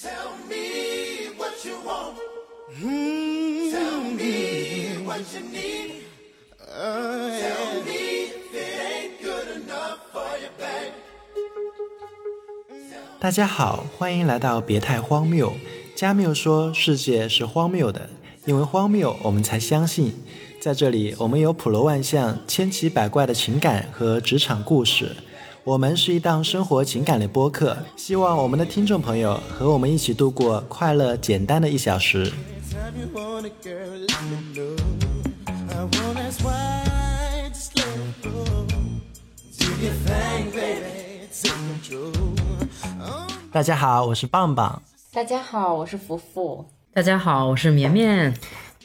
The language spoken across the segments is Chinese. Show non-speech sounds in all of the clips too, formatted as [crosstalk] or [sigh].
Tell me what you want. Tell me what you need. Tell me if it ain't good enough for you, babe. 大家好，欢迎来到别太荒谬。加缪说：“世界是荒谬的，因为荒谬，我们才相信。”在这里，我们有普罗万象、千奇百怪的情感和职场故事。我们是一档生活情感类播客，希望我们的听众朋友和我们一起度过快乐简单的一小时。Oh, 大家好，我是棒棒。大家好，我是福福。大家好，我是绵绵。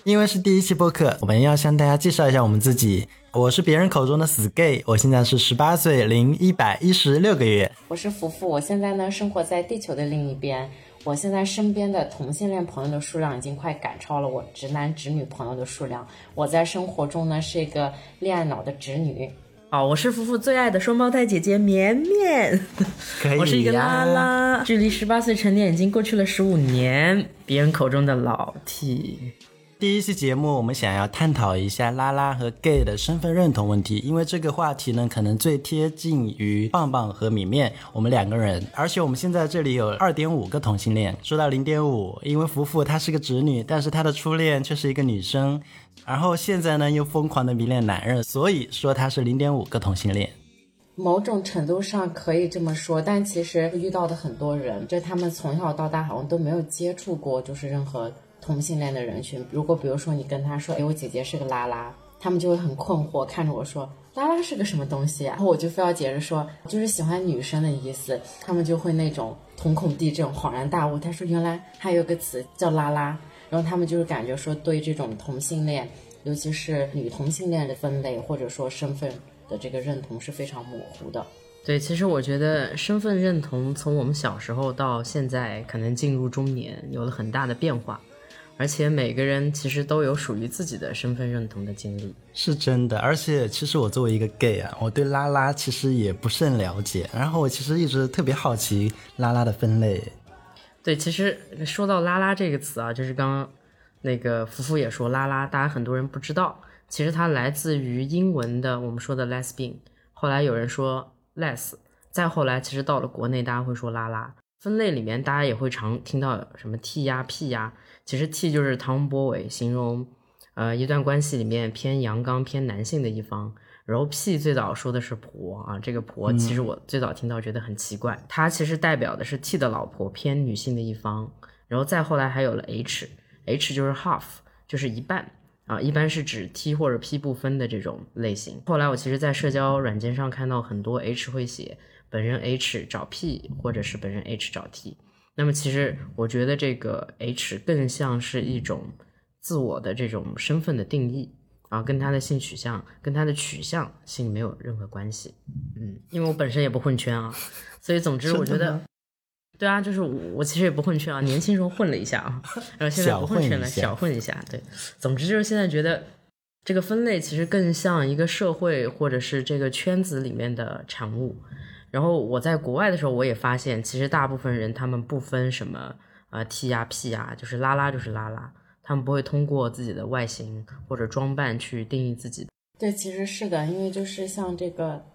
因为是第一期播客，我们要向大家介绍一下我们自己。我是别人口中的死 gay，我现在是十八岁零一百一十六个月。我是福福，我现在呢生活在地球的另一边。我现在身边的同性恋朋友的数量已经快赶超了我直男直女朋友的数量。我在生活中呢是一个恋爱脑的直女。好，我是福福最爱的双胞胎姐姐绵绵。可以呀我是一个拉拉，距离十八岁成年已经过去了十五年，别人口中的老 T。第一期节目，我们想要探讨一下拉拉和 gay 的身份认同问题，因为这个话题呢，可能最贴近于棒棒和米面我们两个人，而且我们现在这里有二点五个同性恋。说到零点五，因为福福她是个直女，但是她的初恋却是一个女生，然后现在呢又疯狂的迷恋男人，所以说她是零点五个同性恋。某种程度上可以这么说，但其实遇到的很多人，就他们从小到大好像都没有接触过，就是任何同性恋的人群。如果比如说你跟他说，哎，我姐姐是个拉拉，他们就会很困惑，看着我说，拉拉是个什么东西、啊？然后我就非要解释说，就是喜欢女生的意思。他们就会那种瞳孔地震，恍然大悟。他说，原来还有个词叫拉拉。然后他们就是感觉说，对这种同性恋，尤其是女同性恋的分类或者说身份的这个认同是非常模糊的。对，其实我觉得身份认同从我们小时候到现在，可能进入中年有了很大的变化，而且每个人其实都有属于自己的身份认同的经历。是真的，而且其实我作为一个 gay 啊，我对拉拉其实也不甚了解，然后我其实一直特别好奇拉拉的分类。对，其实说到“拉拉”这个词啊，就是刚刚那个福福也说“拉拉”，大家很多人不知道，其实它来自于英文的我们说的 lesbian，后来有人说 les，再后来其实到了国内，大家会说“拉拉”。分类里面大家也会常听到什么 T 呀、P 呀，其实 T 就是 tomboy，形容呃一段关系里面偏阳刚、偏男性的一方。然后 P 最早说的是婆啊，这个婆其实我最早听到觉得很奇怪，它其实代表的是 T 的老婆偏女性的一方。然后再后来还有了 H，H 就是 half，就是一半啊，一般是指 T 或者 P 不分的这种类型。后来我其实，在社交软件上看到很多 H 会写本人 H 找 P，或者是本人 H 找 T。那么其实我觉得这个 H 更像是一种自我的这种身份的定义。啊，跟他的性取向、跟他的取向性没有任何关系。嗯，因为我本身也不混圈啊，所以总之我觉得，[laughs] 对啊，就是我我其实也不混圈啊，年轻时候混了一下啊，然后现在不混圈了，小混一下小混一下。对，总之就是现在觉得这个分类其实更像一个社会或者是这个圈子里面的产物。然后我在国外的时候，我也发现，其实大部分人他们不分什么呃 T 呀 P 呀，就是拉拉就是拉拉。他们不会通过自己的外形或者装扮去定义自己。对，其实是的，因为就是像这个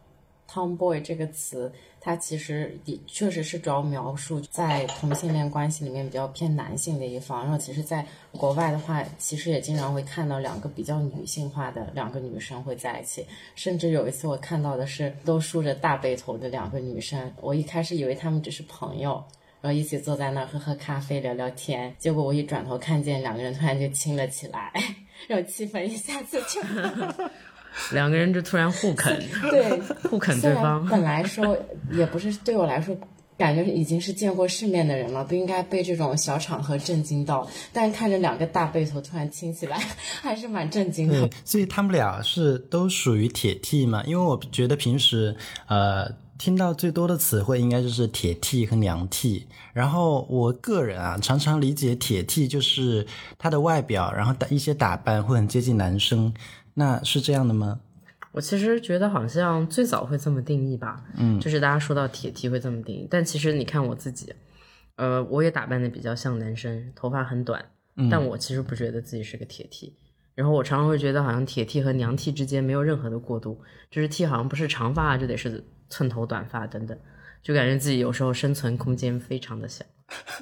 “tomboy” 这个词，它其实也确实是主要描述在同性恋关系里面比较偏男性的一方。然后，其实在国外的话，其实也经常会看到两个比较女性化的两个女生会在一起。甚至有一次我看到的是都梳着大背头的两个女生，我一开始以为她们只是朋友。然后一起坐在那儿喝喝咖啡聊聊天，结果我一转头看见两个人突然就亲了起来，[laughs] 然后气氛一下子就 [laughs] 两个人就突然互啃，[laughs] 对互啃对方。本来说也不是对我来说，感觉已经是见过世面的人了，不应该被这种小场合震惊到。但看着两个大背头突然亲起来，还是蛮震惊的。，所以他们俩是都属于铁 T 嘛？因为我觉得平时呃听到最多的词汇应该就是铁 T 和娘 T。然后我个人啊，常常理解铁 T 就是他的外表，然后打一些打扮会很接近男生，那是这样的吗？我其实觉得好像最早会这么定义吧，嗯，就是大家说到铁 T 会这么定义，但其实你看我自己，呃，我也打扮的比较像男生，头发很短，嗯但我其实不觉得自己是个铁 T。然后我常常会觉得，好像铁 T 和娘 T 之间没有任何的过渡，就是 T 好像不是长发就得是寸头短发等等，就感觉自己有时候生存空间非常的小，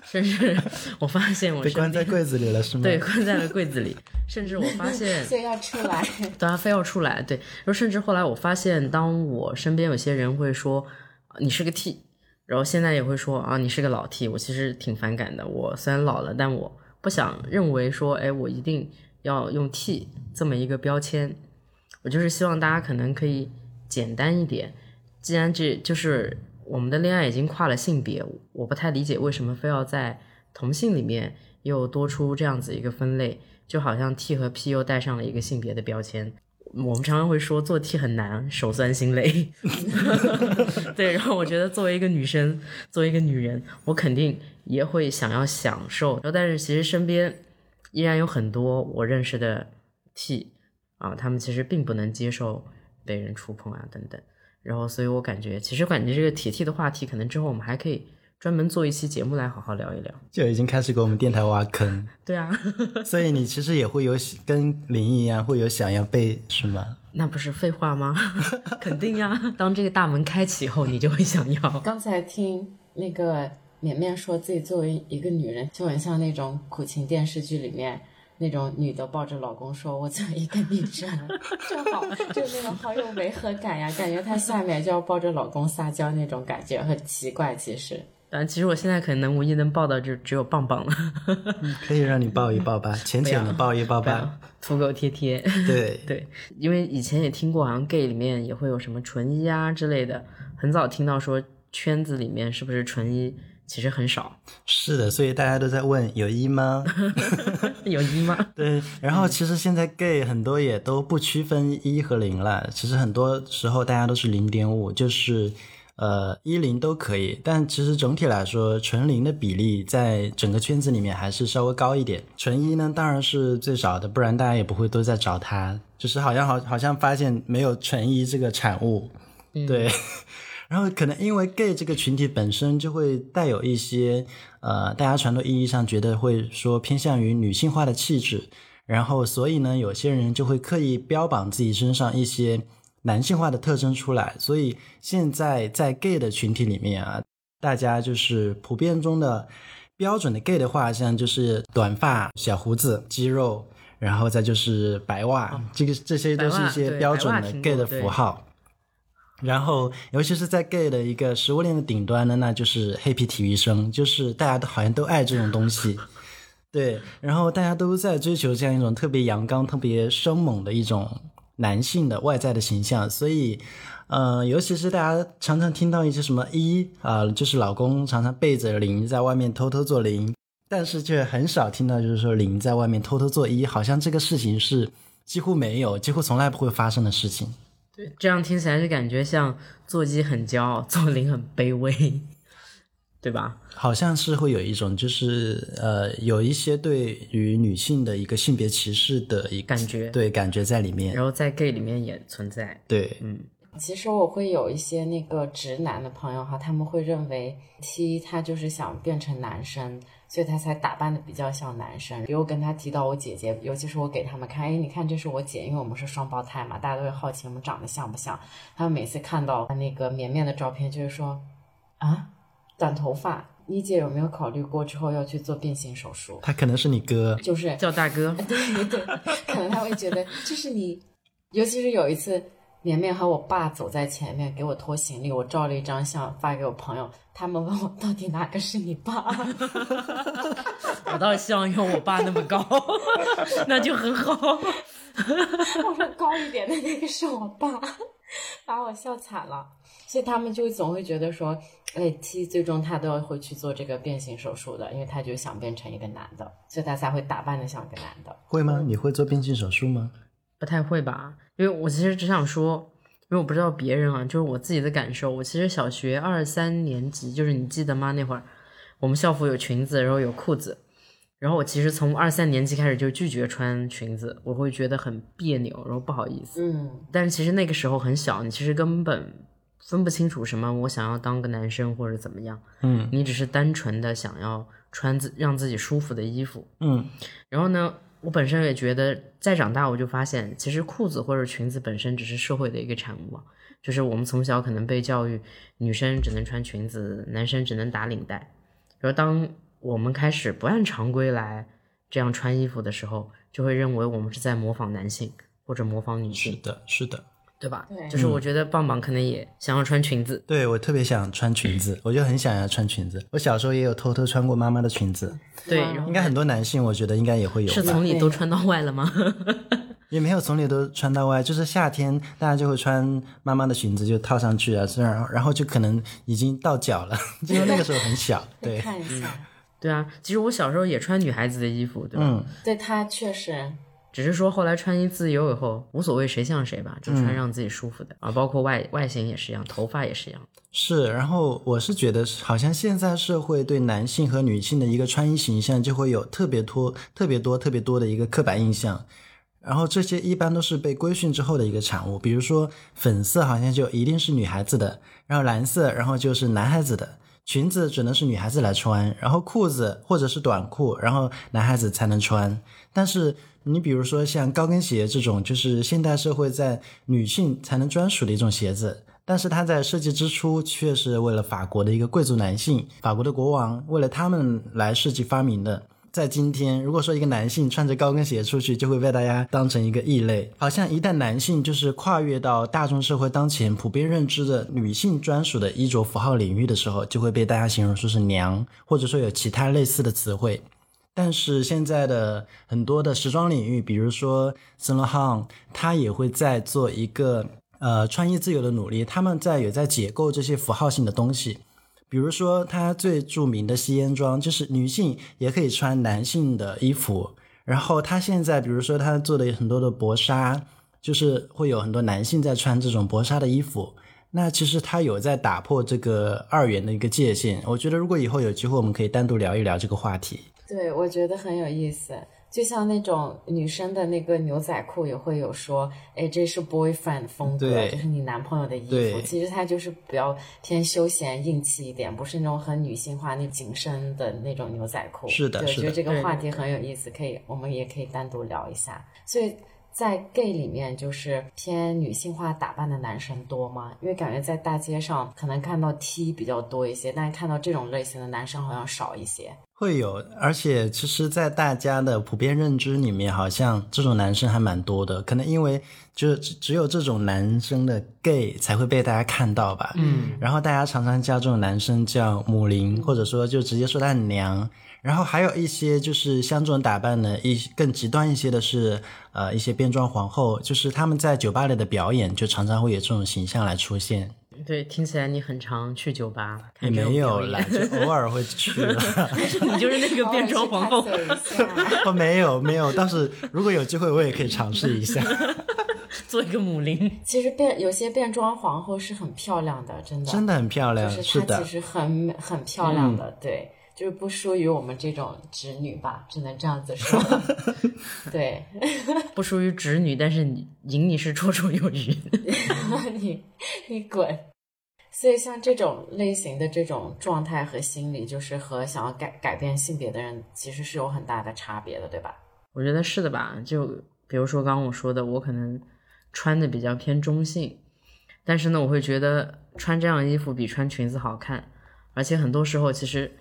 甚至我发现我被关在柜子里了是吗？对，关在了柜子里，甚至我发现 [laughs] 非要出来。对，他非要出来，对，然后甚至后来我发现，当我身边有些人会说啊你是个 T，然后现在也会说啊你是个老 T，我其实挺反感的。我虽然老了，但我不想认为说，哎，我一定要用 T 这么一个标签。我就是希望大家可能可以简单一点。既然这就是我们的恋爱已经跨了性别，我不太理解为什么非要在同性里面又多出这样子一个分类，就好像 T 和 P 又带上了一个性别的标签。我们常常会说做 T 很难，手酸心累。[laughs] 对，然后我觉得作为一个女生，作为一个女人，我肯定也会想要享受。然后，但是其实身边依然有很多我认识的 T 啊，他们其实并不能接受被人触碰啊等等。然后，所以我感觉，其实感觉这个铁 T 的话题，可能之后我们还可以专门做一期节目来好好聊一聊。就已经开始给我们电台挖坑，[laughs] 对啊，所以你其实也会有跟林一样，会有想要被是吗？那不是废话吗？[laughs] 肯定呀，当这个大门开启后，你就会想要。刚才听那个绵绵说自己作为一个女人，就很像那种苦情电视剧里面那种女的抱着老公说：“我怎么一个女生，[laughs] 正好就那种好有违和感呀，感觉她下面就要抱着老公撒娇那种感觉，很奇怪。其实但其实我现在可能唯一能抱到就只有棒棒了，可以让你抱一抱吧，浅浅的抱一抱吧。土狗贴贴。对，[laughs] 对，因为以前也听过，好像 gay 里面也会有什么纯一啊之类的，很早听到说圈子里面是不是纯一其实很少，是的，所以大家都在问有一吗？有一吗？[laughs] [laughs] 对，然后其实现在 gay 很多也都不区分一和零了，其实很多时候大家都是零点五，就是呃一零都可以，但其实整体来说，纯零的比例在整个圈子里面还是稍微高一点，纯一呢当然是最少的，不然大家也不会都在找他，就是好像好好像发现没有纯一这个产物，对。然后可能因为 gay 这个群体本身就会带有一些呃，大家传统意义上觉得会说偏向于女性化的气质，然后所以呢，有些人就会刻意标榜自己身上一些男性化的特征出来。所以现在在 gay 的群体里面啊，大家就是普遍中的标准的 gay 的画像就是短发、小胡子、肌肉，然后再就是白袜，这个这些都是一些标准的 gay 的符号。然后，尤其是在 gay 的一个食物链的顶端呢，那就是黑皮体育生，就是大家都好像都爱这种东西，[laughs] 对。然后大家都在追求这样一种特别阳刚、特别生猛的一种男性的外在的形象，所以，呃，尤其是大家常常听到一些什么一啊、就是老公常常背着零在外面偷偷做零，但是却很少听到就是说零在外面偷偷做一，好像这个事情是几乎没有、几乎从来不会发生的事情。对，这样听起来就感觉像座机很骄傲，做零 [laughs] 很卑微，对吧？好像是会有一种，就是呃，有一些对于女性的一个性别歧视的一个感觉对感觉在里面。然后在 gay 里面也存在，对，嗯其实我会有一些那个直男的朋友哈，他们会认为 T 他就是想变成男生，所以他才打扮的比较像男生。比如跟他提到我姐姐，尤其是我给他们看，哎，你看这是我姐，因为我们是双胞胎嘛，大家都会好奇我们长得像不像。他们每次看到那个绵绵的照片，就是说啊，短头发，你姐有没有考虑过之后要去做变性手术？他可能是你哥，就是叫大哥，[laughs] 对对，可能他会觉得这是你，尤其是有一次，绵绵和我爸走在前面给我拖行李，我照了一张相发给我朋友，他们问我到底哪个是你爸，[laughs] 我倒是希望有我爸那么高，[laughs] 那就很好。[laughs] 我说高一点的那个是我爸，把我笑惨了。所以他们就总会觉得说，哎，T 最终他都要会去做这个变性手术的，因为他就想变成一个男的，所以他才会打扮的像个男的。会吗？你会做变性手术吗？不太会吧？因为我其实只想说，因为我不知道别人啊，就是我自己的感受。我其实小学二三年级，就是你记得吗？那会儿我们校服有裙子，然后有裤子，然后我其实从二三年级开始就拒绝穿裙子，我会觉得很别扭，然后不好意思。嗯，但是其实那个时候很小，你其实根本分不清楚什么我想要当个男生或者怎么样，嗯你只是单纯的想要穿自让自己舒服的衣服。嗯然后呢，我本身也觉得，再长大我就发现，其实裤子或者裙子本身只是社会的一个产物。就是我们从小可能被教育，女生只能穿裙子，男生只能打领带。然后当我们开始不按常规来这样穿衣服的时候，就会认为我们是在模仿男性或者模仿女性，是的，是的。对吧？对就是我觉得棒棒可能也想要穿裙子，对我特别想穿裙子，我就很想要穿裙子。我小时候也有偷偷穿过妈妈的裙子，对，应该很多男性我觉得应该也会有，是从里都穿到外了吗？[laughs] 也没有从里都穿到外，就是夏天大家就会穿妈妈的裙子就套上去啊，然后然后就可能已经到脚了，[laughs] 因为那个时候很小，[laughs] 对，看一下，对啊，其实我小时候也穿女孩子的衣服，对吧？嗯，对她确实，只是说后来穿衣自由以后，无所谓谁像谁吧，就穿让自己舒服的、啊，包括外外形也是一样，头发也是一样。是，然后我是觉得，好像现在社会对男性和女性的一个穿衣形象就会有特别多、特别多、特别多的一个刻板印象，然后这些一般都是被规训之后的一个产物。比如说粉色好像就一定是女孩子的，然后蓝色然后就是男孩子的，裙子只能是女孩子来穿，然后裤子或者是短裤，然后男孩子才能穿。但是你比如说像高跟鞋这种，就是现代社会在女性才能专属的一种鞋子。但是它在设计之初却是为了法国的一个贵族男性，法国的国王为了他们来设计发明的。在今天，如果说一个男性穿着高跟鞋出去，就会被大家当成一个异类。好像一旦男性就是跨越到大众社会当前普遍认知的女性专属的衣着符号领域的时候，就会被大家形容说是娘，或者说有其他类似的词汇。但是现在的很多的时装领域，比如说 s a l o n 它也会在做一个呃穿衣自由的努力，他们在有在解构这些符号性的东西。比如说，它最著名的吸烟装就是女性也可以穿男性的衣服。然后它现在，比如说它做的很多的薄纱，就是会有很多男性在穿这种薄纱的衣服。那其实它有在打破这个二元的一个界限。我觉得如果以后有机会，我们可以单独聊一聊这个话题。对我觉得很有意思。就像那种女生的那个牛仔裤也会有说，哎，这是 boyfriend 风格，就是你男朋友的衣服。其实它就是比较偏休闲硬气一点，不是那种很女性化、那紧身的那种牛仔裤。是的是的我觉得这个话题很有意思，可以，我们也可以单独聊一下。所以在 gay 里面，就是偏女性化打扮的男生多吗？因为感觉在大街上可能看到 T 比较多一些，但是看到这种类型的男生好像少一些。会有，而且其实，在大家的普遍认知里面，好像这种男生还蛮多的。可能因为就只只有这种男生的 gay 才会被大家看到吧。嗯，然后大家常常叫这种男生叫母灵，或者说就直接说他很娘。然后还有一些就是像这种打扮呢，一更极端一些的是，呃，一些变装皇后，就是他们在酒吧里的表演，就常常会有这种形象来出现。对，听起来你很常去酒吧也没有啦，就偶尔会去了。你就是那个变装皇后我没有没有，但是如果有机会，我也可以尝试一下。做一个母灵，其实变有些变装皇后是很漂亮的，真的，真的很漂亮，就是的嗯其，实很美很漂亮的，对，就是不输于我们这种直女吧，只能这样子说。[laughs] 对 [laughs] 不输于直女，但是你赢你是绰绰有余。[laughs] 你，你滚。所以像这种类型的这种状态和心理，就是和想要改改变性别的人，其实是有很大的差别的，对吧？我觉得是的吧，就比如说刚刚我说的，我可能穿的比较偏中性，但是呢，我会觉得穿这样的衣服比穿裙子好看，而且很多时候其实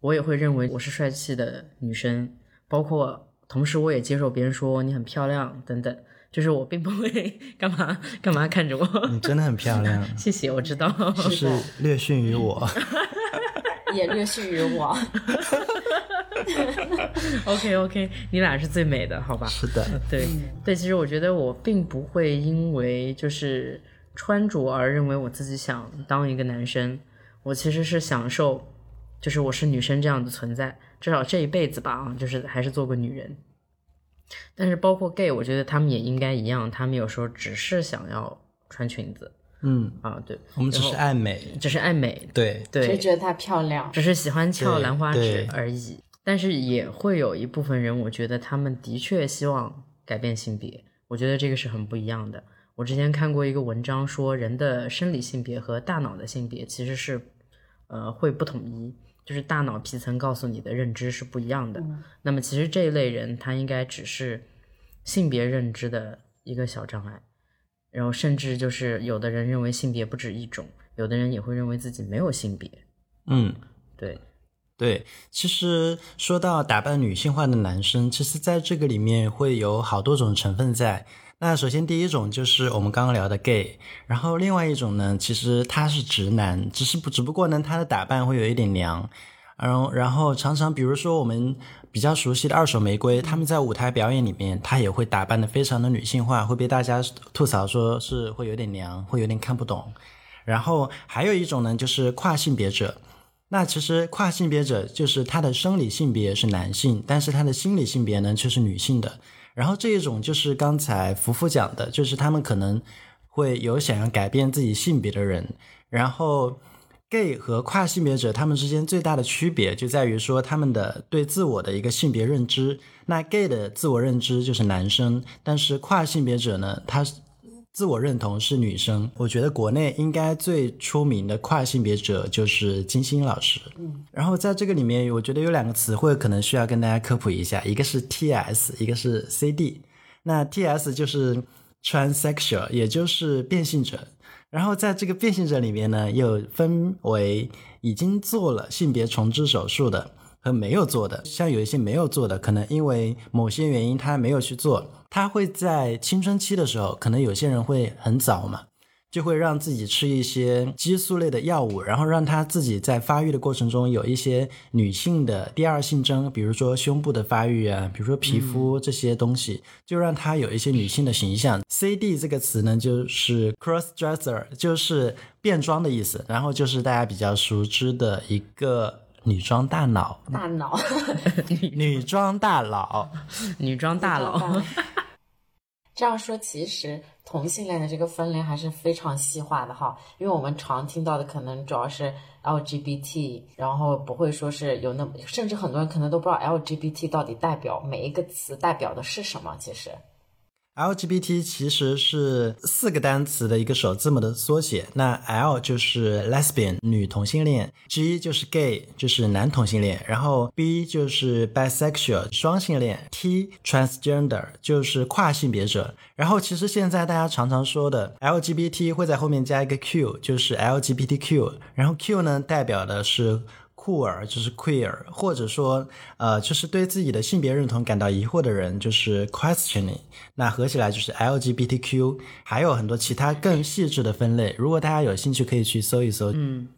我也会认为我是帅气的女生，包括同时我也接受别人说你很漂亮等等，就是我并不会 [laughs] 干嘛干嘛看着我，你真的很漂亮，[laughs] 谢谢，我知道，就是是略逊于我。[laughs] 也略逊于我。OK OK，你俩是最美的，好吧？是的，对嗯对，其实我觉得我并不会因为就是穿着而认为我自己想当一个男生，我其实是享受，就是我是女生这样的存在，至少这一辈子吧啊，就是还是做个女人。但是包括 gay，我觉得他们也应该一样，他们有时候只是想要穿裙子嗯，啊，对，我们只是爱美，只是爱美，对，对，觉得她漂亮，只是喜欢翘兰花指而已。但是也会有一部分人，我觉得他们的确希望改变性别，我觉得这个是很不一样的。我之前看过一个文章，说人的生理性别和大脑的性别其实是，呃，会不统一，就是大脑皮层告诉你的认知是不一样的。那么其实这一类人，他应该只是性别认知的一个小障碍，然后甚至就是有的人认为性别不止一种，有的人也会认为自己没有性别。嗯，对，对，其实说到打扮女性化的男生，其实在这个里面会有好多种成分在。那首先第一种就是我们刚刚聊的 gay，然后另外一种呢，其实他是直男，只是不只不过呢，他的打扮会有一点娘，然后然后常常比如说我们比较熟悉的二手玫瑰，他们在舞台表演里面，他也会打扮的非常的女性化，会被大家吐槽说是会有点娘，会有点看不懂。然后还有一种呢，就是跨性别者。那其实跨性别者就是他的生理性别是男性，但是他的心理性别呢却是女性的。然后这一种就是刚才福福讲的，就是他们可能会有想要改变自己性别的人。然后 gay 和跨性别者他们之间最大的区别就在于说他们的对自我的一个性别认知。那 gay 的自我认知就是男生，但是跨性别者呢，他自我认同是女生。我觉得国内应该最出名的跨性别者就是金星老师。嗯，然后在这个里面，我觉得有两个词汇可能需要跟大家科普一下，一个是 TS，一个是 CD。那 TS 就是 transsexual，也就是变性者。然后在这个变性者里面呢，又分为已经做了性别重置手术的和没有做的。像有一些没有做的，可能因为某些原因他没有去做。他会在青春期的时候，可能有些人会很早嘛，就会让自己吃一些激素类的药物，然后让他自己在发育的过程中有一些女性的第二性征，比如说胸部的发育啊，比如说皮肤这些东西，就让他有一些女性的形象。C D 这个词呢，就是 cross dresser，就是变装的意思，然后就是大家比较熟知的一个女装大佬，大脑，[laughs] 女装大佬。女装大佬。[laughs] 这样说，其实同性恋的这个分类还是非常细化的哈，因为我们常听到的可能主要是 LGBT，然后不会说是有那么，甚至很多人可能都不知道 LGBT 到底代表每一个词代表的是什么。其实 LGBT 其实是四个单词的一个首字母的缩写，那 L 就是 lesbian 女同性恋，G 就是 gay 就是男同性恋，然后 B 就是 bisexual 双性恋，T transgender 就是跨性别者。然后其实现在大家常常说的 LGBT 会在后面加一个 Q，就是 LGBTQ，然后 Q 呢代表的是。酷儿就是 queer，或者说，呃，就是对自己的性别认同感到疑惑的人，就是 questioning。那合起来就是 LGBTQ，还有很多其他更细致的分类。如果大家有兴趣，可以去搜一搜。嗯，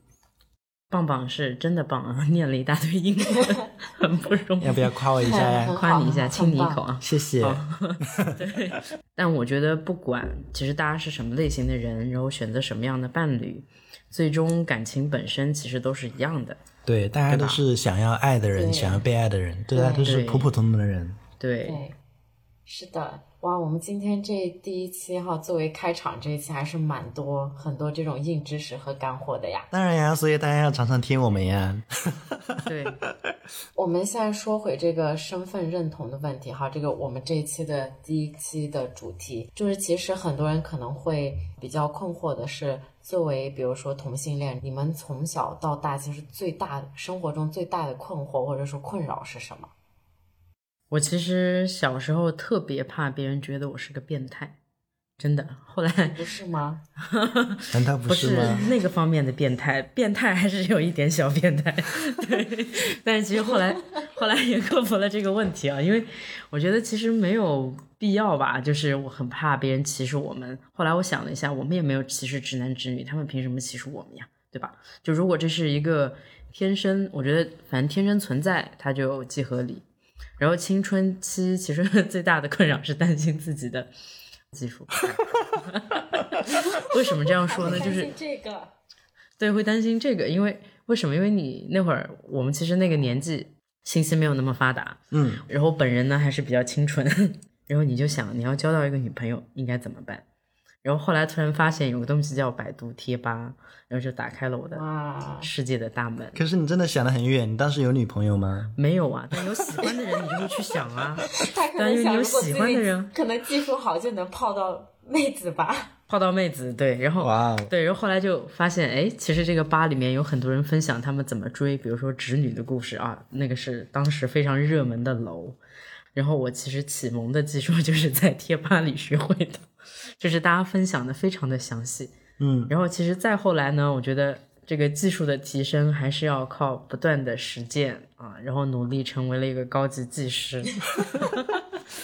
棒棒是真的棒啊，念了一大堆英文，很不容易。要不要夸我一下呀？夸你一下，亲你一口啊！谢谢。[laughs] 对，但我觉得不管其实大家是什么类型的人，然后选择什么样的伴侣，最终感情本身其实都是一样的。对，大家都是想要爱的人，想要被爱的人，对大家都是普普通通的人。对，对，是的，哇，我们今天这第一期哈，作为开场这一期还是蛮多很多这种硬知识和干货的呀。当然呀，所以大家要常常听我们呀。[laughs] 对，我们现在说回这个身份认同的问题哈，这个我们这一期的第一期的主题就是，其实很多人可能会比较困惑的是，作为比如说同性恋，你们从小到大其实最大生活中最大的困惑或者说困扰是什么？我其实小时候特别怕别人觉得我是个变态，真的。后来不是吗？难道不不是是吗？那个方面的变态，变态还是有一点小变态，对。但是其实后来后来也克服了这个问题啊，因为我觉得其实没有必要吧，就是我很怕别人歧视我们。后来我想了一下，我们也没有歧视直男直女，他们凭什么歧视我们呀？对吧？就如果这是一个天生，我觉得反正天生存在，它就既合理。然后青春期其实 [laughs] 最大的困扰是担心自己的技术。[laughs] 为什么这样说呢？就是这个，对，会担心这个，因为为什么？因为你那会儿，我们其实那个年纪，信息没有那么发达，嗯，然后本人呢还是比较清纯，然后你就想你要交到一个女朋友应该怎么办？然后后来突然发现有个东西叫百度贴吧，然后就打开了我的，世界的大门。可是你真的想得很远，你当时有女朋友吗？没有啊，但有喜欢的人，你就会去想啊。[laughs] 他可但有喜欢的人可能技术好就能泡到妹子吧。[laughs] 泡到妹子，对，然后对，然后后来就发现，哎，其实这个吧里面有很多人分享他们怎么追，比如说直女的故事啊，那个是当时非常热门的楼。然后我其实启蒙的技术 [laughs] 就是在贴吧里学会的，就是大家分享的非常的详细。嗯，然后其实再后来呢，我觉得这个技术的提升还是要靠不断的实践啊，然后努力成为了一个高级技师。[laughs]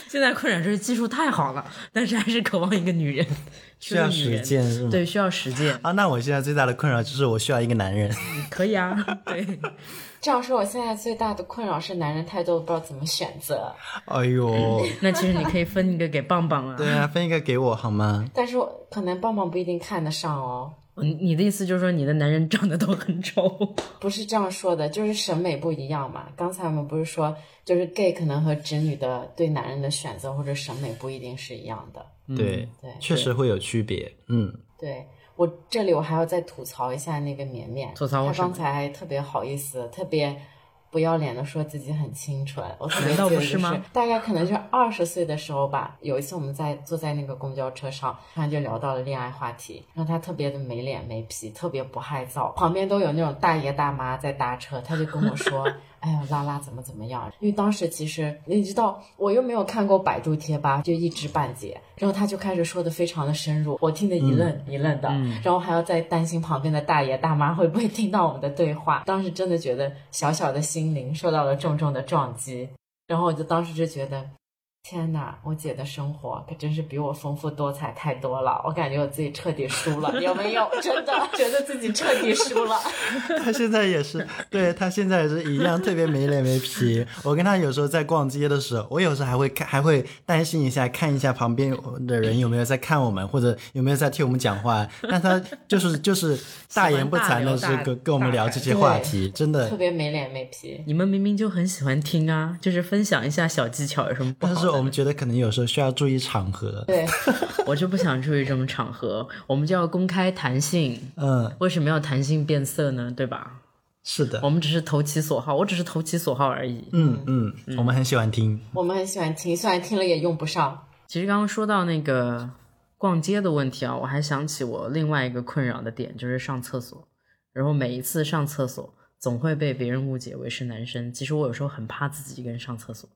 现在困扰就是技术太好了，但是还是渴望一个女人，需要实践是吗？对，需要实践，啊，那我现在最大的困扰就是我需要一个男人。[laughs] 可以啊，对，这样说，我现在最大的困扰是男人太多，不知道怎么选择。哎呦，[laughs] 那其实你可以分一个给棒棒啊。对啊，分一个给我好吗？但是我可能棒棒不一定看得上哦，你你的意思就是说你的男人长得都很丑？不是这样说的，就是审美不一样嘛。刚才我们不是说，就是 gay 可能和直女的对男人的选择或者审美不一定是一样的。对，对确实会有区别。嗯，对我这里我还要再吐槽一下那个绵绵，她吐槽我刚才还特别好意思，特别不要脸的说自己很清纯，我特别难道记得就是大概可能就是二十岁的时候吧，有一次我们在坐在那个公交车上，突然就聊到了恋爱话题，然后他特别的没脸没皮，特别不害臊，旁边都有那种大爷大妈在搭车，他就跟我说。哎呀，拉拉怎么怎么样？因为当时其实你知道，我又没有看过百度贴吧，就一知半解。然后他就开始说的非常的深入，我听得一愣、一愣的，然后还要再担心旁边的大爷大妈会不会听到我们的对话。当时真的觉得小小的心灵受到了重重的撞击，然后我就当时就觉得。天呐，我姐的生活可真是比我丰富多彩太多了，我感觉我自己彻底输了，有没有？真的觉得自己彻底输了。[laughs] 她现在也是，对她现在也是一样，特别没脸没皮。我跟她有时候在逛街的时候，我有时候还会看，还会担心一下，看一下旁边的人有没有在看我们，或者有没有在替我们讲话。但她就是就是大言不惭的是跟跟我们聊这些话题，真的特。别没脸没皮。你们明明就很喜欢听啊，就是分享一下小技巧有什么不好？但是我们觉得可能有时候需要注意场合。对，[laughs] 我就不想注意这种场合，我们就要公开弹性。嗯，为什么要弹性变色呢？对吧？是的我。们只是投其所好，我只是投其所好而已。嗯嗯，我们很喜欢听。我们很喜欢听，虽然听了也用不上。其实刚刚说到那个逛街的问题啊，我还想起我另外一个困扰的点，就是上厕所。然后每一次上厕所，总会被别人误解为是男生。其实我有时候很怕自己一个人上厕所，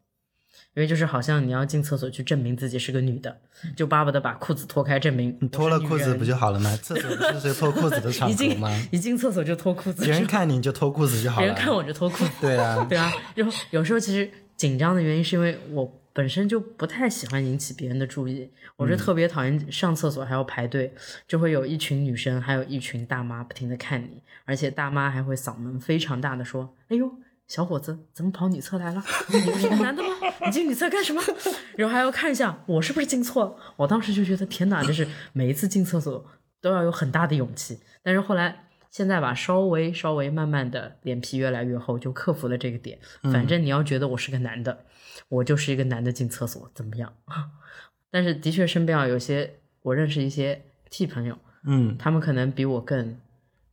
因为就是好像你要进厕所去证明自己是个女的，就巴不得把裤子脱开，证明你脱了裤子不就好了吗？厕所不是谁脱裤子的场 [laughs] 合吗？一进厕所就脱裤子，别人看你就脱裤子就好了。别人看我就脱裤子。[laughs] 对啊，对啊，然后有时候其实紧张的原因是因为我本身就不太喜欢引起别人的注意，我是特别讨厌上厕所还要排队，就会有一群女生，还有一群大妈不停的看你，而且大妈还会嗓门非常大的说：“哎呦。”小伙子，怎么跑女厕来了？你不是个男的吗？你进女厕干什么？[laughs] 然后还要看一下我是不是进错了。我当时就觉得天哪，就是每一次进厕所都要有很大的勇气。但是后来现在吧，稍微稍微慢慢的脸皮越来越厚，就克服了这个点。反正你要觉得我是个男的，我就是一个男的进厕所，怎么样？[laughs] 但是的确身边啊，有些我认识一些 T 朋友，嗯，他们可能比我更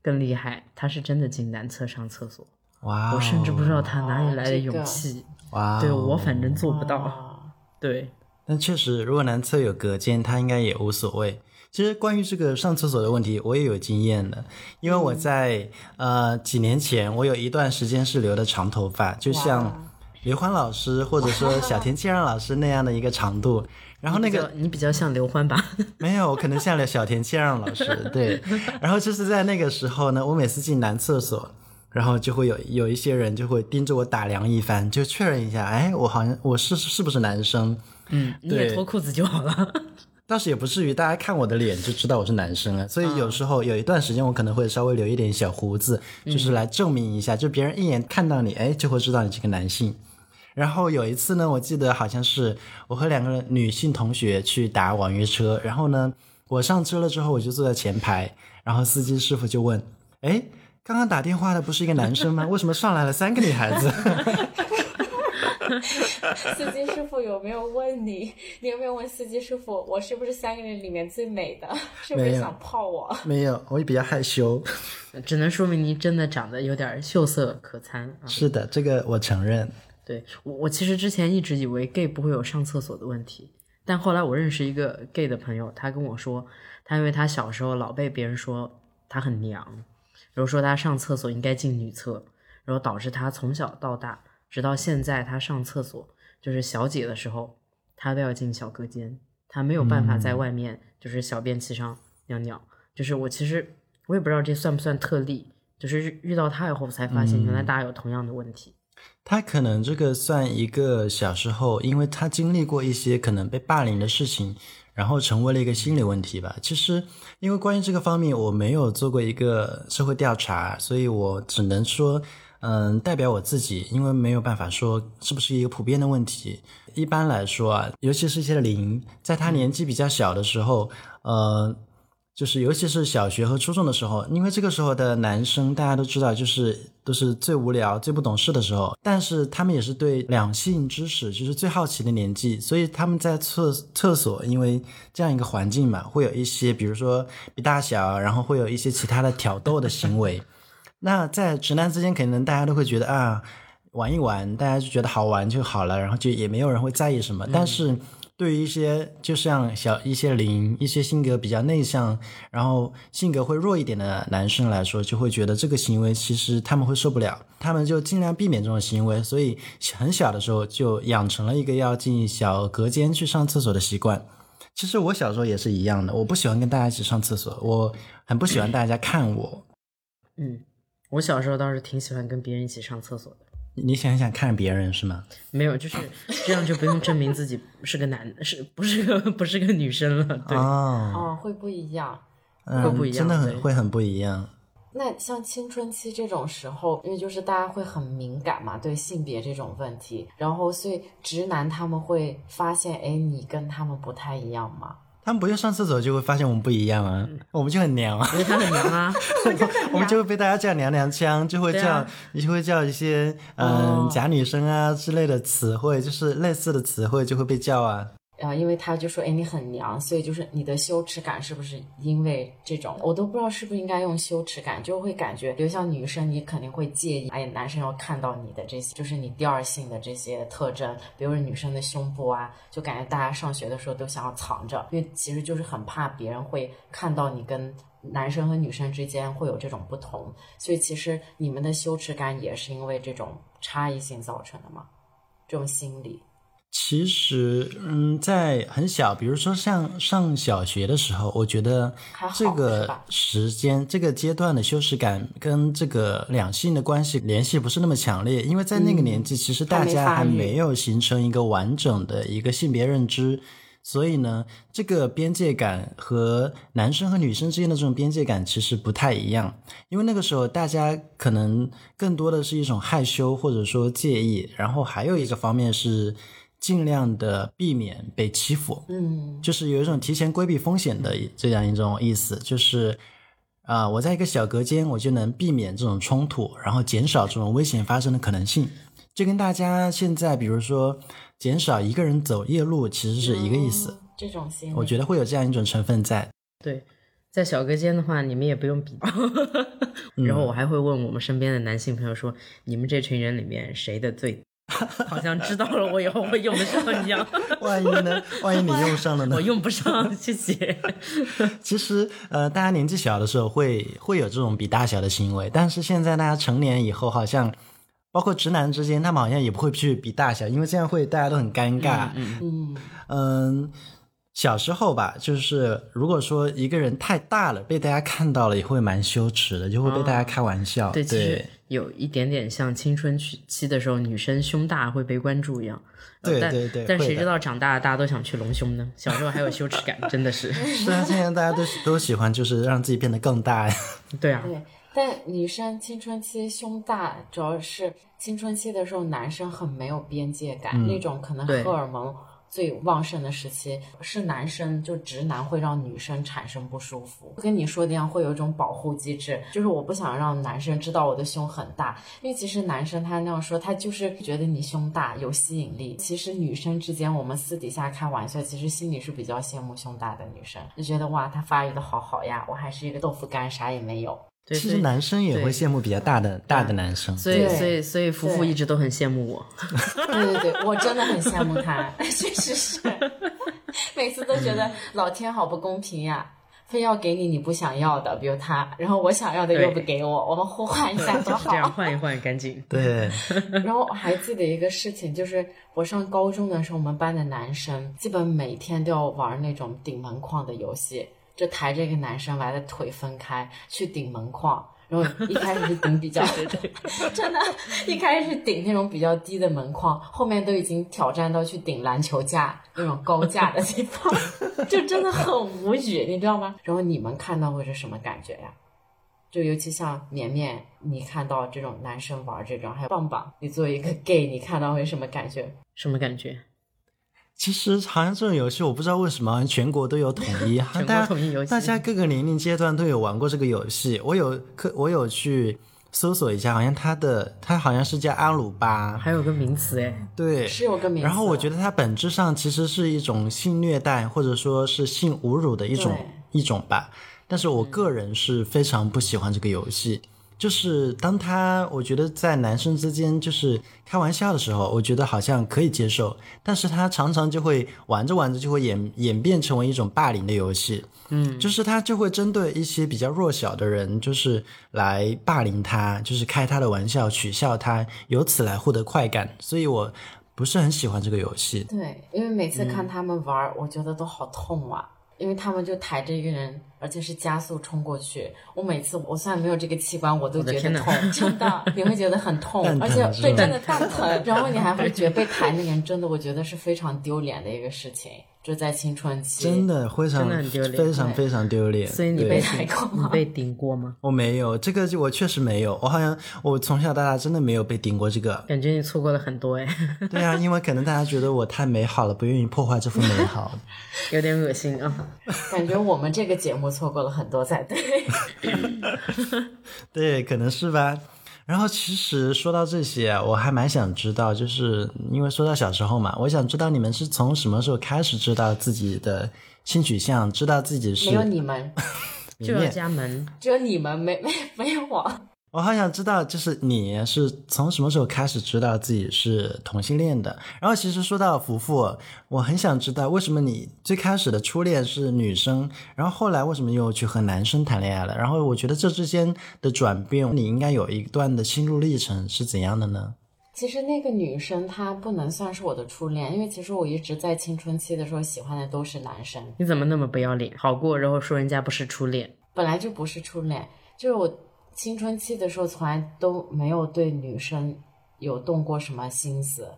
更厉害，他是真的进男厕上厕所，哇哦，我甚至不知道他哪里来的勇气。哇哦，对我反正做不到。啊，对，但确实，如果男厕有隔间，他应该也无所谓。其实关于这个上厕所的问题，我也有经验的，因为我在、呃几年前，我有一段时间是留的长头发，就像刘欢老师或者说小田切让老师那样的一个长度。然后那个比你比较像刘欢吧？[laughs] 没有，我可能像了小田切让老师，对。然后就是在那个时候呢，我每次进男厕所，然后就会有有一些人就会盯着我打量一番，就确认一下，哎，我好像我是是不是男生？嗯，你也脱裤子就好了。[laughs] 倒是也不至于大家看我的脸就知道我是男生了，所以有时候有一段时间我可能会稍微留一点小胡子，就是来证明一下，就别人一眼看到你，哎，就会知道你是个男性。然后有一次呢，我记得好像是我和两个女性同学去打网约车，然后呢，我上车了之后我就坐在前排，然后司机师傅就问，哎，刚刚打电话的不是一个男生吗？[laughs] 为什么上来了三个女孩子？[laughs] 司机师傅有没有问你？你有没有问司机师傅，我是不是三个人里面最美的？[laughs] 是不是想泡我？没有，我也比较害羞。只能说明你真的长得有点秀色可餐啊。是的，这个我承认。对我，我其实之前一直以为 gay 不会有上厕所的问题，但后来我认识一个 gay 的朋友，他跟我说，他因为他小时候老被别人说他很娘，然后说他上厕所应该进女厕，然后导致他从小到大，直到现在他上厕所就是小姐的时候，他都要进小隔间，他没有办法在外面就是小便器上尿尿。就是我其实我也不知道这算不算特例，就是遇遇到他以后才发现，原来大家有同样的问题。他可能这个算一个小时候，因为他经历过一些可能被霸凌的事情，然后成为了一个心理问题吧。其实，因为关于这个方面我没有做过一个社会调查，所以我只能说，嗯，代表我自己，因为没有办法说是不是一个普遍的问题。一般来说啊，尤其是一些零，在他年纪比较小的时候，嗯。就是尤其是小学和初中的时候，因为这个时候的男生大家都知道，就是都是最无聊、最不懂事的时候，但是他们也是对两性知识就是最好奇的年纪，所以他们在厕厕所，因为这样一个环境嘛，会有一些比如说比大小，然后会有一些其他的挑逗的行为。[laughs] 那在直男之间，可能大家都会觉得啊，玩一玩，大家就觉得好玩就好了，然后就也没有人会在意什么，但是。对于一些就像小一些零一些性格比较内向，然后性格会弱一点的男生来说，就会觉得这个行为其实他们会受不了，他们就尽量避免这种行为，所以很小的时候就养成了一个要进小隔间去上厕所的习惯。其实我小时候也是一样的，我不喜欢跟大家一起上厕所，我很不喜欢大家看我。嗯，我小时候倒是挺喜欢跟别人一起上厕所的。你想想看别人是吗？没有，就是这样就不用证明自己是个男，是不是个不是个女生了？对哦，哦，会不一样。会，不一样真的很会很不一样。那像青春期这种时候，因为就是大家会很敏感嘛，对性别这种问题，然后所以直男他们会发现，哎，你跟他们不太一样嘛。他们不就上厕所就会发现我们不一样啊，我们就很娘啊。因为他很娘啊。[laughs] 我们就会被大家叫娘娘腔，就会叫，就会叫一些嗯、哦假女生啊之类的词汇，就是类似的词汇就会被叫啊。呃，因为他就说，哎，你很娘，所以就是你的羞耻感是不是因为这种？我都不知道是不是应该用羞耻感，就会感觉，比如像女生，你肯定会介意，哎，男生要看到你的这些，就是你第二性的这些特征，比如说女生的胸部啊，就感觉大家上学的时候都想要藏着，因为其实就是很怕别人会看到你跟男生和女生之间会有这种不同，所以其实你们的羞耻感也是因为这种差异性造成的吗？这种心理。其实，嗯，在很小，比如说像上小学的时候，我觉得这个时间、这个阶段的羞耻感跟这个两性的关系联系不是那么强烈，因为在那个年纪，其实大家还没有形成一个完整的一个性别认知。所以呢，这个边界感和男生和女生之间的这种边界感其实不太一样，因为那个时候大家可能更多的是一种害羞或者说介意，然后还有一个方面是尽量的避免被欺负，嗯就是有一种提前规避风险的这样一种意思，就是啊、我在一个小隔间，我就能避免这种冲突，然后减少这种危险发生的可能性。就跟大家现在比如说减少一个人走夜路，其实是一个意思。哦这种心理，我觉得会有这样一种成分在。对，在小隔间的话，你们也不用比。[laughs] 然后我还会问我们身边的男性朋友说：“你们这群人里面谁的最？” [laughs] 好像知道了我以后会用得上一样。[laughs] 万一呢？万一你用上了呢我？用不上，谢谢。[laughs] 其实，呃，大家年纪小的时候会会有这种比大小的行为，但是现在大家成年以后，好像包括直男之间，他们好像也不会去比大小，因为这样会大家都很尴尬。嗯嗯，小时候吧，就是如果说一个人太大了，被大家看到了，也会蛮羞耻的，就会被大家开玩笑。对，其实对有一点点像青春期期的时候，女生胸大会被关注一样。对对对但谁知道长大大家都想去隆胸呢？小时候还有羞耻感，真的是。[laughs] 虽然现在大家都都喜欢，就是让自己变得更大呀。[laughs] 对啊，对，但女生青春期胸大，主要是青春期的时候，男生很没有边界感，那种可能荷尔蒙最旺盛的时期，是男生就直男会让女生产生不舒服。跟你说的一样，会有一种保护机制，就是我不想让男生知道我的胸很大，因为其实男生他那样说，他就是觉得你胸大有吸引力。其实女生之间，我们私底下开玩笑，其实心里是比较羡慕胸大的女生，就觉得哇，她发育的好好呀，我还是一个豆腐干，啥也没有。对，其实男生也会羡慕比较大的大的男生。所以所以所以夫妇一直都很羡慕我。对对对，我真的很羡慕他，[laughs] 确实是。[laughs] 每次都觉得老天好不公平呀。非要给你你不想要的，比如他，然后我想要的又不给我，我们互换一下 [laughs] 多好。这样换一换，赶紧。对，然后我还记得一个事情，就是我上高中的时候，我们班的男生基本每天都要玩那种顶门框的游戏，就抬着一个男生把他的腿分开去顶门框。然后一开始是顶比较，[laughs] 真的，一开始是顶那种比较低的门框，后面都已经挑战到去顶篮球架那种高架的地方，就真的很无语，你知道吗？然后你们看到会是什么感觉呀？就尤其像绵绵，你看到这种男生玩这种，还有棒棒，你作为一个 gay，你看到会什么感觉？什么感觉？其实好像这种游戏，我不知道为什么全国都有统一，[laughs] 全国统一游戏，大家各个年龄阶段都有玩过这个游戏。我有可我有去搜索一下，好像它的它好像是叫阿鲁巴，还有个名词哎，对，是有个名词。然后我觉得它本质上其实是一种性虐待或者说是性侮辱的一种一种吧。但是我个人是非常不喜欢这个游戏。就是当他，我觉得在男生之间就是开玩笑的时候，我觉得好像可以接受，但是他常常就会玩着玩着就会演演变成为一种霸凌的游戏，嗯，就是他就会针对一些比较弱小的人，就是来霸凌他，就是开他的玩笑，取笑他，由此来获得快感，所以我不是很喜欢这个游戏。对，因为每次看他们玩，我觉得都好痛啊，因为他们就抬着一个人。而且是加速冲过去，我每次我虽然没有这个器官，我都觉得痛，真的，[laughs] 你会觉得很痛，而且对，真的 [laughs] 蛋疼。然后你还会觉得被抬那个人真的，我觉得是非常丢脸的一个事情，就在青春期，真的非常非常非常丢脸。所以你被抬过吗？你被顶过吗？我没有，这个就我确实没有，我好像我从小到大真的没有被顶过这个。感觉你错过了很多哎。对啊，因为可能大家觉得我太美好了，不愿意破坏这份美好，[laughs] 有点恶心啊。[laughs] 感觉我们这个节目。错过了很多才对，[laughs] 对，可能是吧。然后其实说到这些，我还蛮想知道，就是因为说到小时候嘛，我想知道你们是从什么时候开始知道自己的性取向，知道自己是没有你们，[laughs] 就有家门，只有你们没没没有我。我好想知道，就是你是从什么时候开始知道自己是同性恋的？然后其实说到福福，我很想知道为什么你最开始的初恋是女生，然后后来为什么又去和男生谈恋爱了？然后我觉得这之间的转变，你应该有一段的心路历程是怎样的呢？其实那个女生她不能算是我的初恋，因为其实我一直在青春期的时候喜欢的都是男生。你怎么那么不要脸？好过然后说人家不是初恋，本来就不是初恋，就是我。青春期的时候，从来都没有对女生有动过什么心思，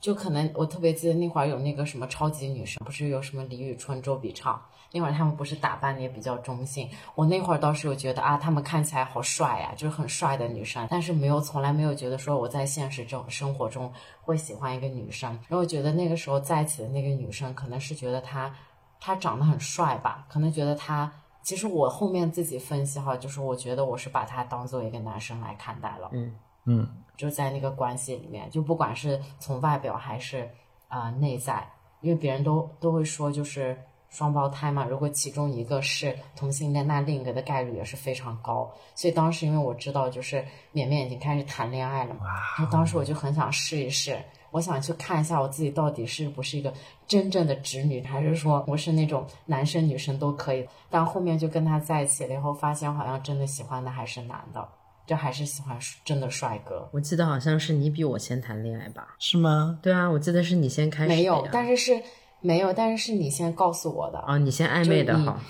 就可能我特别记得那会儿有那个什么超级女生，不是有什么李宇春、周笔畅，那会儿他们不是打扮的也比较中性，我那会儿倒是有觉得啊，他们看起来好帅呀，就是很帅的女生，但是没有从来没有觉得说我在现实中生活中会喜欢一个女生，然后我觉得那个时候在一起的那个女生，可能是觉得她她长得很帅吧，可能觉得她。其实我后面自己分析哈，就是我觉得我是把他当做一个男生来看待了，嗯嗯，就在那个关系里面，就不管是从外表还是啊内在，因为别人都都会说就是双胞胎嘛，如果其中一个是同性恋，那另一个的概率也是非常高。所以当时因为我知道就是绵绵已经开始谈恋爱了嘛，然后当时我就很想试一试。我想去看一下我自己到底是不是一个真正的直女，还是说我是那种男生女生都可以。但后面就跟他在一起了以后，发现好像真的喜欢的还是男的，就还是喜欢真的帅哥。我记得好像是你比我先谈恋爱吧？是吗？对啊，我记得是你先开始。没有，但是是没有，但是是你先告诉我的啊，你先暧昧的哈。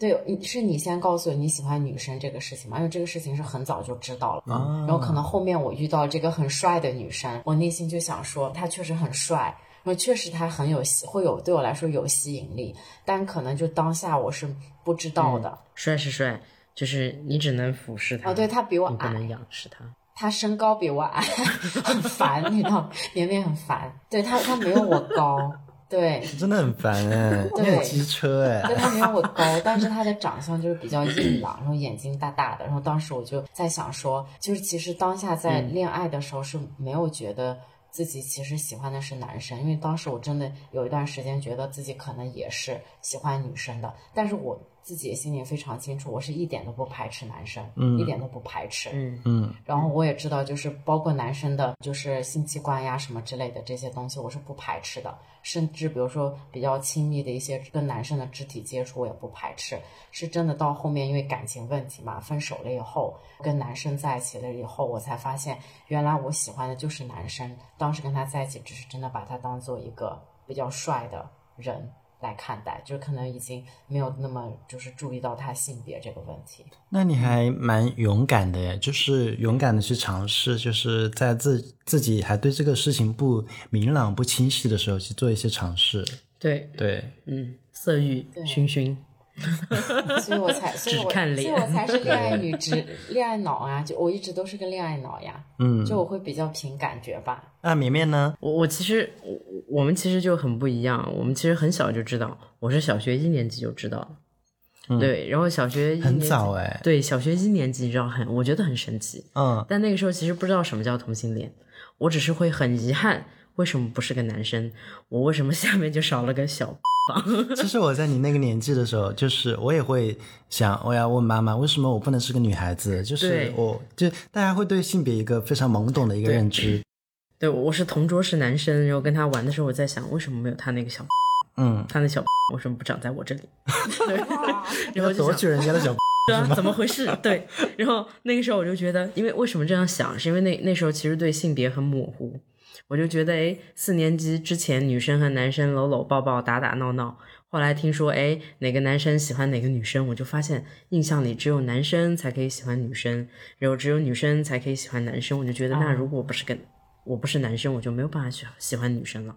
对，你是你先告诉我你喜欢女生这个事情嘛？因为这个事情是很早就知道了。然后可能后面我遇到这个很帅的女生，我内心就想说他确实很帅，然后确实他很有吸，会有对我来说有吸引力。但可能就当下我是不知道的。帅是帅，就是你只能俯视他。哦，对他比我矮，不能仰视他。他身高比我矮，[laughs] 很烦，你知道，[laughs] 绵绵很烦。对他，他没有我高。对，真的很烦哎，[laughs] 对，机车哎，但他没有我高，但是他的长相就是比较硬朗，[clears throat] 然后眼睛大大的，然后当时我就在想说，就是其实当下在恋爱的时候是没有觉得自己其实喜欢的是男生，因为当时我真的有一段时间觉得自己可能也是喜欢女生的，但是我自己心里非常清楚，我是一点都不排斥男生，嗯。一点都不排斥。嗯嗯。然后我也知道，就是包括男生的，就是性器官呀什么之类的这些东西，我是不排斥的。甚至比如说比较亲密的一些跟男生的肢体接触，我也不排斥。是真的到后面因为感情问题嘛，分手了以后，跟男生在一起了以后，我才发现原来我喜欢的就是男生。当时跟他在一起，只是真的把他当做一个比较帅的人。来看待，就是可能已经没有那么就是注意到他性别这个问题。那你还蛮勇敢的耶，就是勇敢的去尝试，就是在自自己还对这个事情不明朗、不清晰的时候去做一些尝试。对，对，嗯，色欲熏熏，[laughs] 所以我才，所以我，所以我才是恋爱女，只恋爱脑啊！就我一直都是个恋爱脑呀，嗯，就我会比较凭感觉吧。那绵绵呢？我我其实我我们其实就很不一样，我们其实很小就知道，我是小学一年级就知道了，对，然后小学一很年级早哎，对，小学一年级你知道很，我觉得很神奇，嗯，但那个时候其实不知道什么叫同性恋，我只是会很遗憾，为什么不是个男生？我为什么下面就少了个小？[laughs] 其实我在你那个年纪的时候，就是我也会想，我要问妈妈，为什么我不能是个女孩子？就是我就大家会对性别一个非常懵懂的一个认知，对，我是同桌是男生，然后跟他玩的时候，我在想，为什么没有他那个小？嗯，他那小为什么不长在我这里？[laughs] 对，[laughs] 然后就想夺取人家的小，对啊，怎么回事？对，然后那个时候我就觉得，因为为什么这样想，是因为那那时候其实对性别很模糊，我就觉得，哎，四年级之前女生和男生搂搂抱抱、打打闹闹，后来听说，哎，哪个男生喜欢哪个女生，我就发现印象里只有男生才可以喜欢女生，然后只有女生才可以喜欢男生，我就觉得，那如果我不是跟我不是男生，我就没有办法喜喜欢女生了，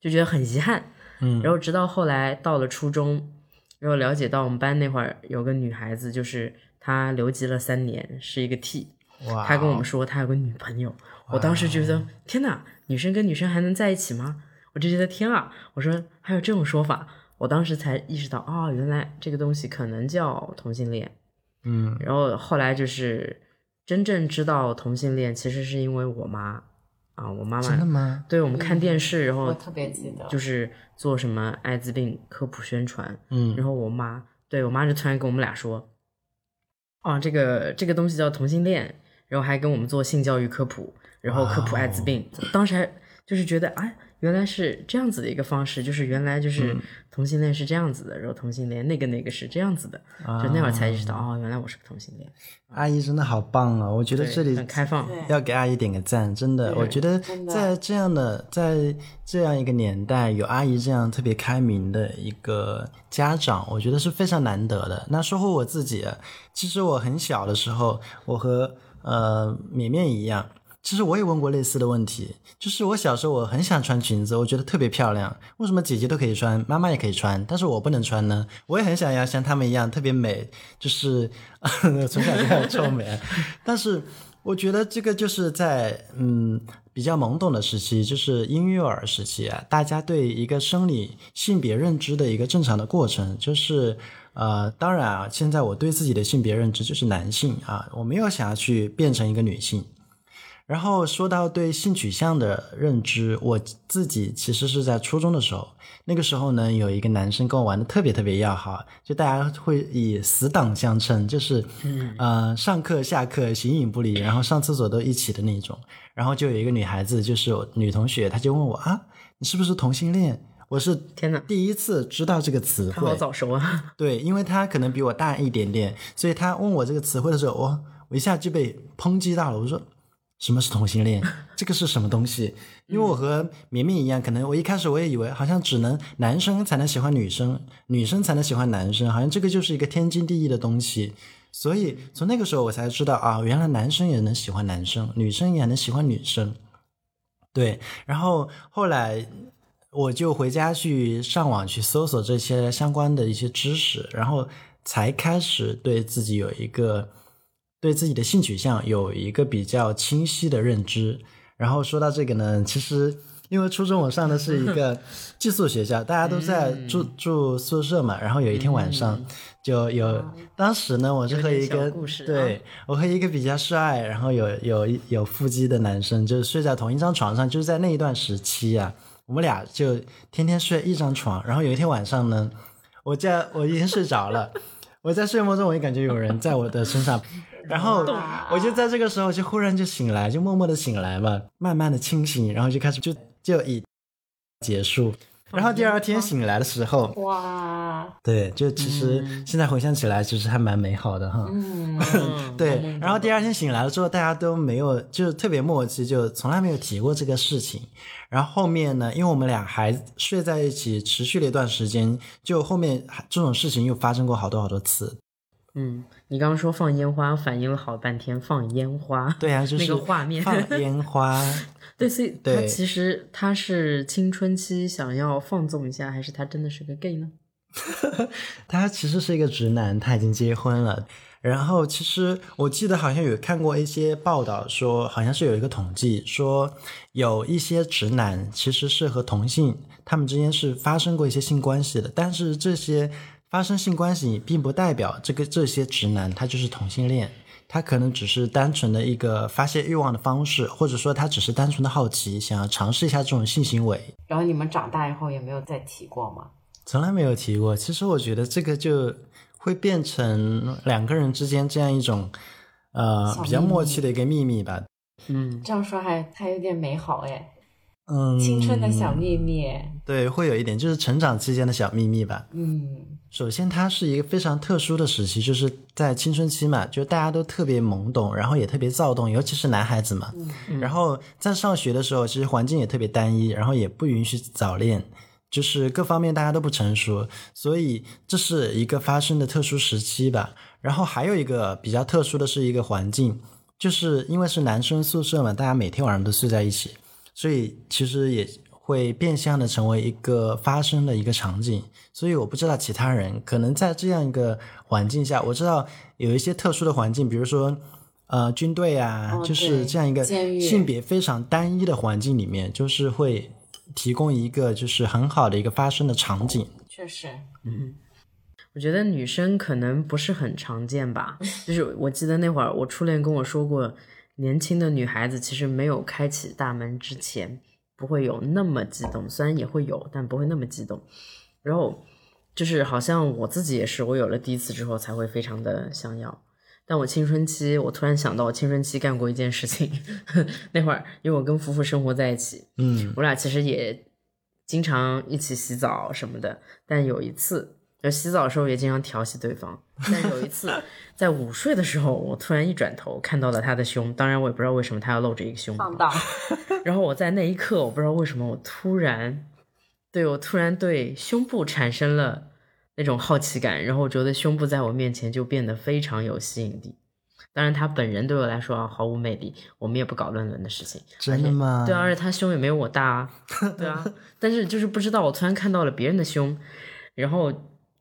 就觉得很遗憾。嗯，然后直到后来到了初中，然后了解到我们班那会儿有个女孩子，就是她留级了三年，是一个 T。哇，她跟我们说她有个女朋友，我当时觉得天哪，女生跟女生还能在一起吗？我就觉得天啊，我说还有这种说法，我当时才意识到啊、原来这个东西可能叫同性恋。嗯然后后来就是真正知道同性恋，其实是因为我妈啊，我妈妈真的吗？对我们看电视，然后我特别记得，就是做什么艾滋病科普宣传，嗯然后我妈对我妈就突然跟我们俩说，啊，这个这个东西叫同性恋，然后还跟我们做性教育科普，然后科普艾滋病，当时还就是觉得哎，原来是这样子的一个方式，就是原来就是同性恋是这样子的，然后同性恋那个那个是这样子的，就那会儿才意识到哦，原来我是个同性恋，阿姨真的好棒啊！我觉得这里很开放，要给阿姨点个赞，真的，我觉得在这样的在这样一个年代，有阿姨这样特别开明的一个家长，我觉得是非常难得的。那说回我自己，其实我很小的时候，我和呃绵绵一样。其实我也问过类似的问题，就是我小时候我很想穿裙子，我觉得特别漂亮，为什么姐姐都可以穿，妈妈也可以穿，但是我不能穿呢？我也很想要像她们一样特别美，就是 [laughs] 从小就很臭美，但是我觉得这个就是在嗯比较懵懂的时期，就是婴幼儿时期啊，大家对一个生理性别认知的一个正常的过程，就是呃，当然啊，现在我对自己的性别认知就是男性啊，我没有想要去变成一个女性。然后说到对性取向的认知，我自己其实是在初中的时候，那个时候呢，有一个男生跟我玩的特别特别要好，就大家会以死党相称，就是，呃，上课下课形影不离，然后上厕所都一起的那种。然后就有一个女孩子，就是女同学，她就问我啊，你是不是同性恋？我是天哪，第一次知道这个词她好汇，早熟啊，[laughs] 对，因为他可能比我大一点点，所以他问我这个词汇的时候，我我一下就被抨击到了。我说什么是同性恋？[laughs] 这个是什么东西？因为我和绵绵一样，可能我一开始我也以为好像只能男生才能喜欢女生，女生才能喜欢男生，好像这个就是一个天经地义的东西。所以从那个时候我才知道啊，原来男生也能喜欢男生，女生也能喜欢女生。对，然后后来我就回家去上网去搜索这些相关的一些知识，然后才开始对自己有一个对自己的性取向有一个比较清晰的认知。然后说到这个呢，其实因为初中我上的是一个 [laughs] 寄宿学校，大家都在住、住宿舍嘛。然后有一天晚上就有，当时呢我是和一个对我和一个比较帅，然后有有有腹肌的男生，就是睡在同一张床上，就是在那一段时期啊，我们俩就天天睡一张床。然后有一天晚上呢，我在我已经睡着了，我在睡梦中，我就感觉有人在我的身上，[laughs] 然后我就在这个时候就忽然就醒来，就默默的醒来嘛，慢慢的清醒，然后就开始就就以结束。然后第二天醒来的时候，哇，对，就其实现在回想起来，其实还蛮美好的哈。[laughs] 嗯，对，然后第二天醒来了之后，大家都没有，就是特别默契，就从来没有提过这个事情。然后后面呢，因为我们俩还睡在一起，持续了一段时间，就后面这种事情又发生过好多好多次。嗯，你刚刚说放烟花，反应了好半天，放烟花，对啊，就是那个画面，放烟花。[laughs] [laughs] 对，所以他对其实他是青春期想要放纵一下，还是他真的是个 gay 呢？[laughs] 他其实是一个直男，他已经结婚了。然后其实我记得好像有看过一些报道说，好像是有一个统计说，有一些直男其实是和同性他们之间是发生过一些性关系的，但是这些发生性关系并不代表这个这些直男他就是同性恋，他可能只是单纯的一个发泄欲望的方式，或者说他只是单纯的好奇，想要尝试一下这种性行为。然后你们长大以后也没有再提过吗？从来没有提过。其实我觉得这个就会变成两个人之间这样一种呃比较默契的一个秘密吧。嗯，这样说还还有点美好哎，嗯，青春的小秘密。对，会有一点就是成长期间的小秘密吧。嗯，首先，它是一个非常特殊的时期，就是在青春期嘛，就大家都特别懵懂，然后也特别躁动，尤其是男孩子嘛。然后在上学的时候，其实环境也特别单一，然后也不允许早恋，就是各方面大家都不成熟，所以这是一个发生的特殊时期吧。然后还有一个比较特殊的是一个环境，就是因为是男生宿舍嘛，大家每天晚上都睡在一起，所以其实也会变相的成为一个发生的一个场景。所以我不知道其他人可能在这样一个环境下，我知道有一些特殊的环境，比如说呃军队啊，哦就是这样一个性别非常单一的环境里面，就是会提供一个就是很好的一个发生的场景。确实，嗯我觉得女生可能不是很常见吧。就是我记得那会儿我初恋跟我说过，年轻的女孩子其实没有开启大门之前不会有那么激动，虽然也会有，但不会那么激动。然后就是好像我自己也是，我有了第一次之后才会非常的想要。但我青春期，我突然想到，我青春期干过一件事情。[laughs] 那会儿，因为我跟夫妇生活在一起，嗯，我俩其实也经常一起洗澡什么的。但有一次，就洗澡的时候也经常调戏对方。但有一次，[laughs] 在午睡的时候，我突然一转头看到了他的胸，当然我也不知道为什么他要露着一个胸部。放荡。然后我在那一刻，我不知道为什么，我突然对我突然对胸部产生了那种好奇感，然后我觉得胸部在我面前就变得非常有吸引力。当然，他本人对我来说啊毫无魅力，我们也不搞乱伦的事情。真的吗？对啊，而且他胸也没有我大啊，对啊。[laughs] 但是就是不知道，我突然看到了别人的胸，然后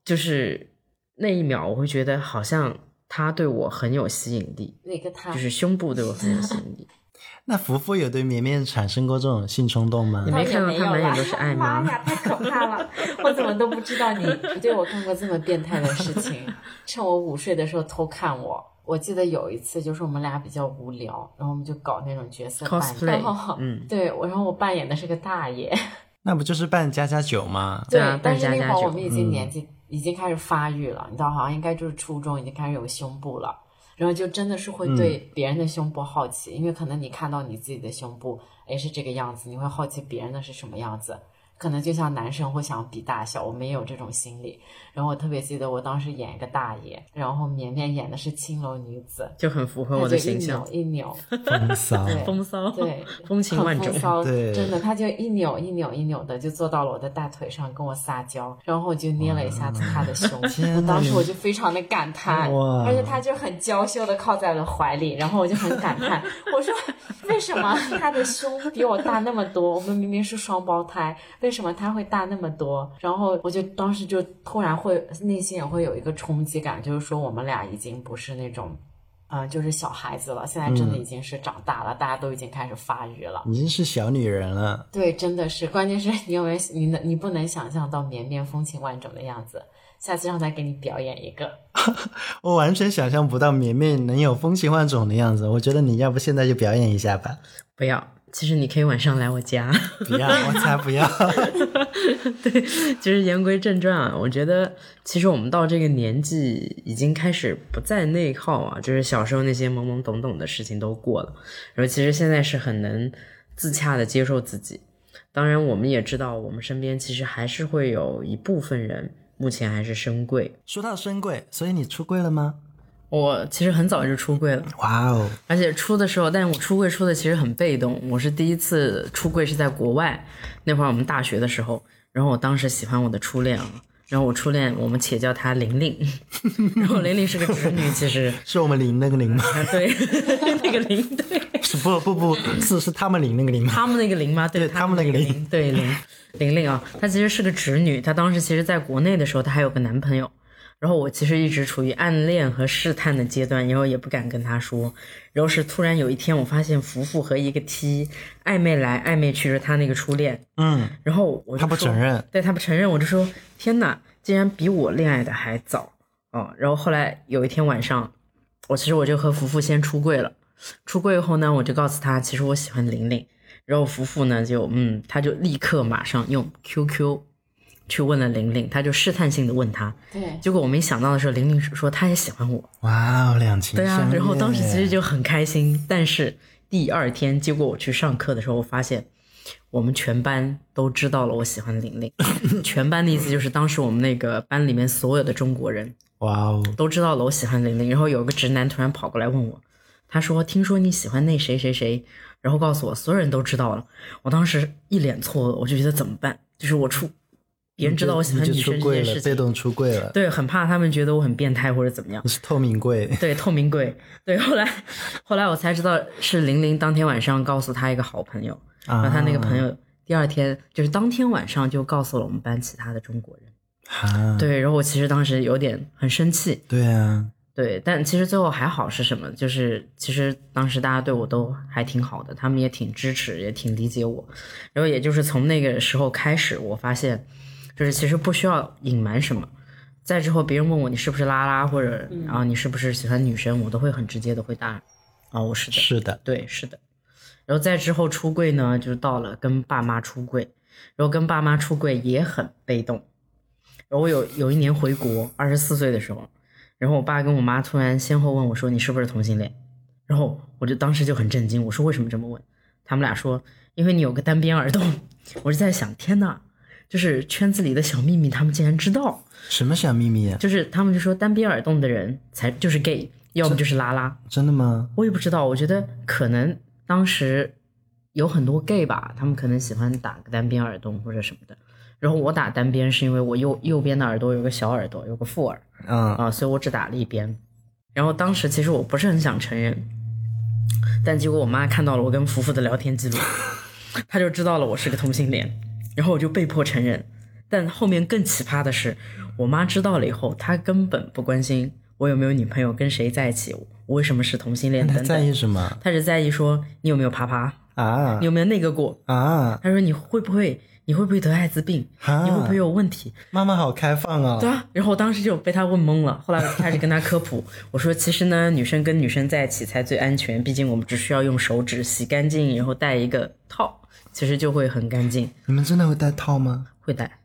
就是那一秒，我会觉得好像他对我很有吸引力，那个他就是胸部对我很有吸引力。[laughs] 那福福有对绵绵产生过这种性冲动吗你？没看到他满眼都是爱吗？妈呀，太可怕了！我怎么都不知道你对我干过这么变态的事情，趁我午睡的时候偷看我。我记得有一次，就是我们俩比较无聊，然后我们就搞那种角色扮演 Cosplay，然后嗯对，我然后我扮演的是个大爷，[laughs] 那不就是扮家家酒吗？对啊但是那会儿我们已经嗯年纪、已经开始发育了，你知道，好像应该就是初中已经开始有胸部了，然后就真的是会对别人的胸部好奇，因为可能你看到你自己的胸部，哎是这个样子，你会好奇别人的是什么样子。可能就像男生会想比大小，我们也有这种心理。然后我特别记得我当时演一个大爷，然后绵绵演的是青楼女子，就很符合她我的形象，一扭一 [laughs] 扭，风骚。对风骚，对，[laughs] 风情万种风。[laughs] 骚，对真的，他就一扭一扭一扭的就坐到了我的大腿上跟我撒娇，然后我就捏了一下他的胸，我当时我就非常的感叹，哇而且他就很娇羞的靠在我的怀里，然后我就很感叹，我说为什么他的胸比我大那么多？我们明明是双胞胎，为什么他会大那么多？然后我就当时就突然会内心也会有一个冲击感，就是说我们俩已经不是那种。啊、就是小孩子了，现在真的已经是长大了，大家都已经开始发育了。已经是小女人了。对，真的是，关键是你有没有你能你不能想象到绵绵风情万种的样子。下次让他给你表演一个，[laughs] [laughs] 我完全想象不到绵绵能有风情万种的样子。我觉得你要不现在就表演一下吧。不要，其实你可以晚上来我家。不要，我才不要。[laughs] 其实言归正传啊，我觉得其实我们到这个年纪已经开始不再内耗啊，就是小时候那些懵懵懂懂的事情都过了，然后其实现在是很能自洽的接受自己。当然，我们也知道，我们身边其实还是会有一部分人目前还是深柜。说到深柜，所以你出柜了吗？我其实很早就出柜了，哇哦，而且出的时候，但是我出柜出的其实很被动。我是第一次出柜是在国外，那会儿我们大学的时候，然后我当时喜欢我的初恋啊，然后我初恋我们且叫她玲玲，[laughs] 然后玲玲是个直女，其实是我们领那个玲吗？啊对，[laughs] 那个玲对，是不不不是是他们领那个玲吗？他们那个玲吗？对对他们那个玲玲，对玲玲玲啊，她其实是个直女，她当时其实在国内的时候，她还有个男朋友。然后我其实一直处于暗恋和试探的阶段，然后也不敢跟他说。然后是突然有一天，我发现福福和一个 T 暧昧来暧昧去，是他那个初恋。嗯，然后我就他不承认，对他不承认，我就说天哪，竟然比我恋爱的还早哦。然后后来有一天晚上，我其实我就和福福先出柜了。出柜后呢，我就告诉他，其实我喜欢玲玲。然后福福呢就嗯，他就立刻马上用 QQ 去问了玲玲，他就试探性的问他。对，结果我没想到的是，玲玲说她也喜欢我。哇哦，两情对啊相，悦然后当时其实就很开心，但是第二天，结果我去上课的时候，我发现我们全班都知道了我喜欢玲玲。[laughs] 全班的意思就是当时我们那个班里面所有的中国人哇哦，都知道了我喜欢玲玲。然后有个直男突然跑过来问我，他说：“听说你喜欢那谁谁谁。”然后告诉我所有人都知道了。我当时一脸错愕，我就觉得怎么办？就是我出别人知道我喜欢女生这件事情，动出柜了，对，很怕他们觉得我很变态或者怎么样。你是透明柜，对，透明柜。对，后来后来我才知道是玲玲当天晚上告诉她一个好朋友，然后她那个朋友第二天就是当天晚上就告诉了我们班其他的中国人。啊，对，然后我其实当时有点很生气，对啊，对，但其实最后还好是什么？就是其实当时大家对我都还挺好的，他们也挺支持，也挺理解我。然后也就是从那个时候开始，我发现就是其实不需要隐瞒什么。再之后，别人问我你是不是拉拉，或者啊你是不是喜欢女生，我都会很直接的回答啊我是的。是的，对，是的。然后再之后出柜呢，就到了跟爸妈出柜，然后跟爸妈出柜也很被动。然后我有有一年回国，二十四岁的时候，然后我爸跟我妈突然先后问我说：“你是不是同性恋？”然后我就当时就很震惊，我说：“为什么这么问？”他们俩说：“因为你有个单边耳洞。[laughs] ”我就在想，天呐，就是圈子里的小秘密，他们竟然知道。什么小秘密啊？就是他们就说单边耳洞的人才就是 gay，要么就是拉拉。真的吗？我也不知道，我觉得可能当时有很多 gay 吧，他们可能喜欢打个单边耳洞或者什么的。然后我打单边是因为我右右边的耳朵有个小耳朵，有个副耳嗯，啊，所以我只打了一边。然后当时其实我不是很想承认，但结果我妈看到了我跟福福的聊天记录，[laughs] 她就知道了我是个同性恋，然后我就被迫承认。但后面更奇葩的是，我妈知道了以后，她根本不关心我有没有女朋友，跟谁在一起，我为什么是同性恋等他在意。什么她只在意说你有没有啪啪，啊你有没有那个过。啊？她说你会不会你会不会得艾滋病，啊你会不会有问题？妈妈好开放啊。对啊，然后我当时就被她问懵了。后来我开始跟她科普，[laughs] 我说其实呢，女生跟女生在一起才最安全，毕竟我们只需要用手指洗干净，然后戴一个套，其实就会很干净。你们真的会戴套吗？会戴，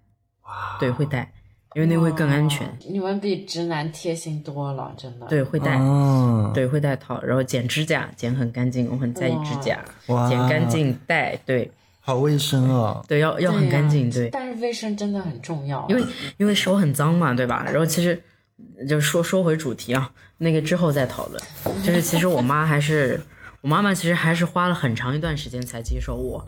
对，会戴，因为那会更安全。你们比直男贴心多了，真的。对，会戴，哦，对，会戴套，然后剪指甲，剪很干净，我很在意指甲，哇剪干净戴，对好卫生哦。对，要要很干净，对。但是卫生真的很重要，因为因为手很脏嘛，对吧？然后其实就说说回主题啊，那个之后再讨论。就是其实我妈还是我妈妈，其实还是花了很长一段时间才接受我，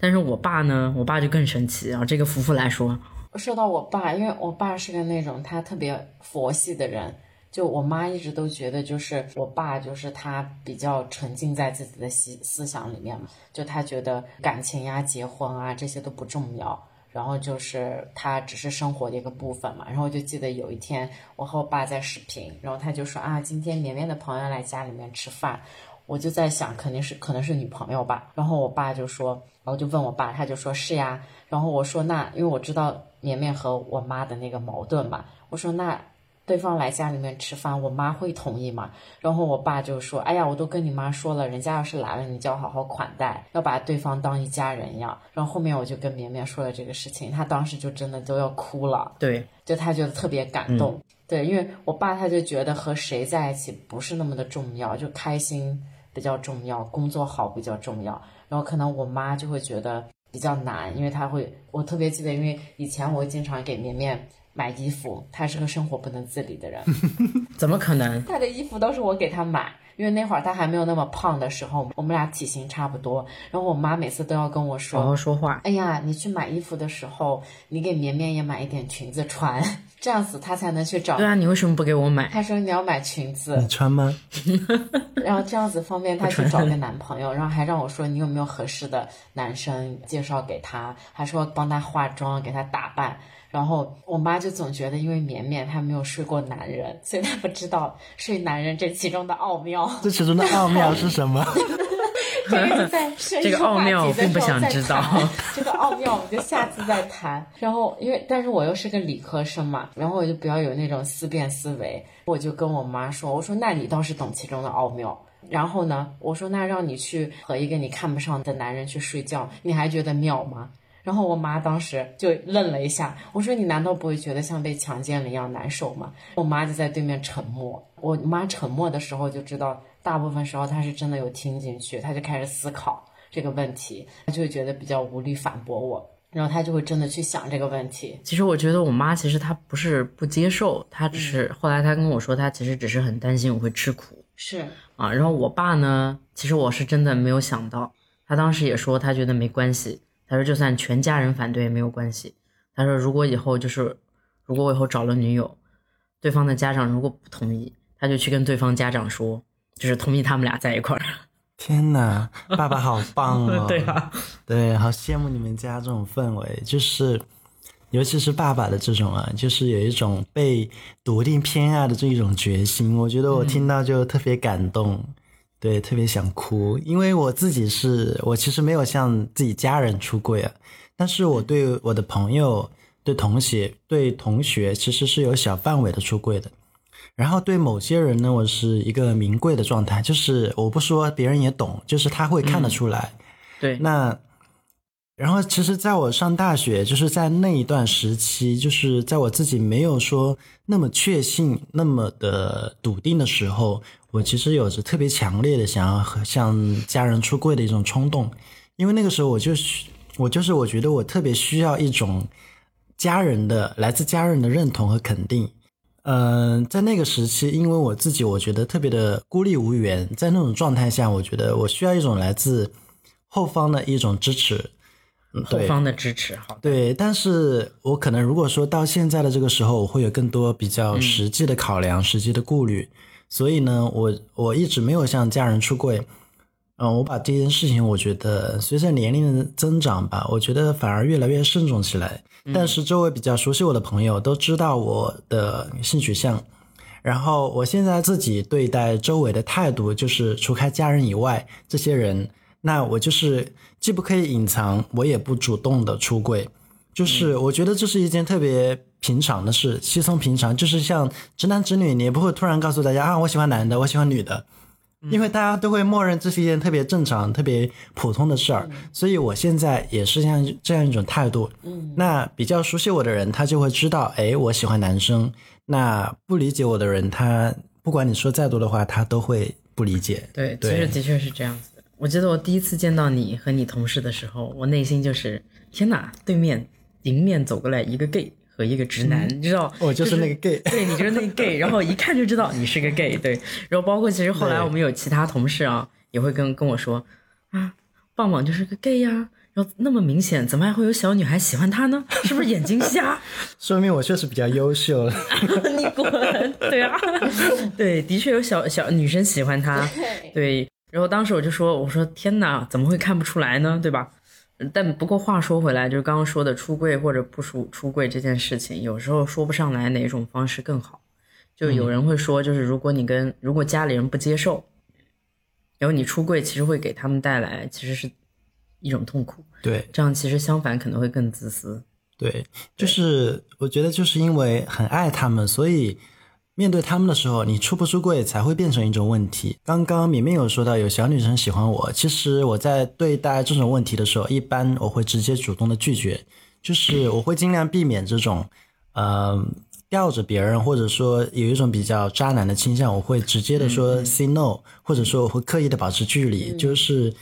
但是我爸呢，我爸就更神奇啊。这个夫妇来说，说到我爸，因为我爸是个那种他特别佛系的人，就我妈一直都觉得，就是我爸就是他比较沉浸在自己的思思想里面嘛，就他觉得感情呀、结婚啊这些都不重要，然后就是他只是生活的一个部分嘛。然后我就记得有一天我和我爸在视频，然后他就说啊，今天绵绵的朋友来家里面吃饭。我就在想，肯定是可能是女朋友吧。然后我爸就说，然后就问我爸，他就说是呀。然后我说那，因为我知道绵绵和我妈的那个矛盾嘛，我说那对方来家里面吃饭，我妈会同意吗？然后我爸就说：“哎呀，我都跟你妈说了，人家要是来了，你就要好好款待，要把对方当一家人一样。”然后后面我就跟绵绵说了这个事情，她当时就真的都要哭了，对，就她觉得特别感动。对，因为我爸他就觉得和谁在一起不是那么的重要，就开心比较重要，工作好比较重要。然后可能我妈就会觉得比较难，因为她会，我特别记得，因为以前我经常给绵绵买衣服，她是个生活不能自理的人，[laughs] 怎么可能？她的衣服都是我给她买，因为那会儿她还没有那么胖的时候，我们俩体型差不多。然后我妈每次都要跟我说，好好说话。哎呀，你去买衣服的时候，你给绵绵也买一点裙子穿，[laughs] 这样子她才能去找对。啊，你为什么不给我买？她说你要买裙子 [laughs] 你，穿吗？[laughs] 然后这样子方便她去找个男朋友，然后还让我说你有没有合适的男生介绍给她，还说帮她化妆，给她打扮。然后我妈就总觉得，因为绵绵她没有睡过男人，所以她不知道睡男人这其中的奥妙。这其中的奥妙是什么？[laughs] [laughs] 这个在深这个奥入话题的妙我并不时候再想知道谈这个奥妙，我们就下次再谈。然后，因为但是我又是个理科生嘛，然后我就比较有那种思辨思维，我就跟我妈说：“我说那你倒是懂其中的奥妙。”然后呢，我说那让你去和一个你看不上的男人去睡觉，你还觉得妙吗？然后我妈当时就愣了一下，我说：“你难道不会觉得像被强奸了一样难受吗？”我妈就在对面沉默。我妈沉默的时候就知道，大部分时候她是真的有听进去，她就开始思考这个问题，她就会觉得比较无力反驳我，然后她就会真的去想这个问题。其实我觉得我妈其实她不是不接受，她只是后来她跟我说，她其实只是很担心我会吃苦是，啊。然后我爸呢，其实我是真的没有想到，他当时也说他觉得没关系，他说就算全家人反对也没有关系。他说如果以后就是如果我以后找了女友，对方的家长如果不同意，他就去跟对方家长说，就是同意他们俩在一块儿。[laughs] 天哪，爸爸好棒哦！[laughs] 对啊，对，好羡慕你们家这种氛围，就是尤其是爸爸的这种啊，就是有一种被笃定偏爱的这一种决心，我觉得我听到就特别感动，对，特别想哭，因为我自己是我其实没有向自己家人出柜啊，但是我对我的朋友、对同学、对同学其实是有小范围的出柜的。然后对某些人呢，我是一个名贵的状态，就是我不说，别人也懂，就是他会看得出来。对，那，然后其实在我上大学，就是在那一段时期，就是在我自己没有说那么确信、那么的笃定的时候，我其实有着特别强烈的想要和向家人出柜的一种冲动，因为那个时候我就是我就是我觉得我特别需要一种家人的来自家人的认同和肯定。嗯、在那个时期，因为我自己我觉得特别的孤立无援，在那种状态下，我觉得我需要一种来自后方的一种支持。后方的支持，好，对，但是我可能如果说到现在的这个时候，我会有更多比较实际的考量、实际的顾虑，所以呢，我我一直没有向家人出柜。嗯，我把这件事情，我觉得随着年龄的增长吧，我觉得反而越来越慎重起来。但是周围比较熟悉我的朋友都知道我的性取向，然后我现在自己对待周围的态度，就是除开家人以外，这些人，那我就是既不可以隐藏，我也不主动的出柜，就是我觉得这是一件特别平常的事，稀松平常，就是像直男直女，你也不会突然告诉大家啊，我喜欢男的，我喜欢女的。因为大家都会默认这是一件特别正常、特别普通的事儿，所以我现在也是像这样一种态度。嗯，那比较熟悉我的人，他就会知道，哎，我喜欢男生。那不理解我的人，他不管你说再多的话，他都会不理解。对，其实的确是这样子的。我记得我第一次见到你和你同事的时候，我内心就是天哪，对面迎面走过来一个 gay 和一个直男，你知道，我就是那个 gay 对你就是那个 gay，然后一看就知道你是个 gay，对。然后包括其实后来我们有其他同事啊，也会跟跟我说啊，棒棒就是个 gay 呀、然后那么明显，怎么还会有小女孩喜欢他呢？是不是眼睛瞎？[laughs] 说明我确实比较优秀了。[laughs] 你滚！对啊，对，的确有小小女生喜欢他。对，然后当时我就说，我说天哪，怎么会看不出来呢？对吧？但不过话说回来，就是刚刚说的出柜或者不出出柜这件事情，有时候说不上来哪种方式更好。就有人会说，就是如果你跟如果家里人不接受，然后你出柜，其实会给他们带来其实是一种痛苦。对这样其实相反可能会更自私。对，就是我觉得就是因为很爱他们，所以面对他们的时候，你出不出柜才会变成一种问题。刚刚敏敏有说到有小女生喜欢我，其实我在对待这种问题的时候，一般我会直接主动的拒绝，就是我会尽量避免这种，呃，吊着别人，或者说有一种比较渣男的倾向，我会直接的说 say no，或者说我会刻意的保持距离。就是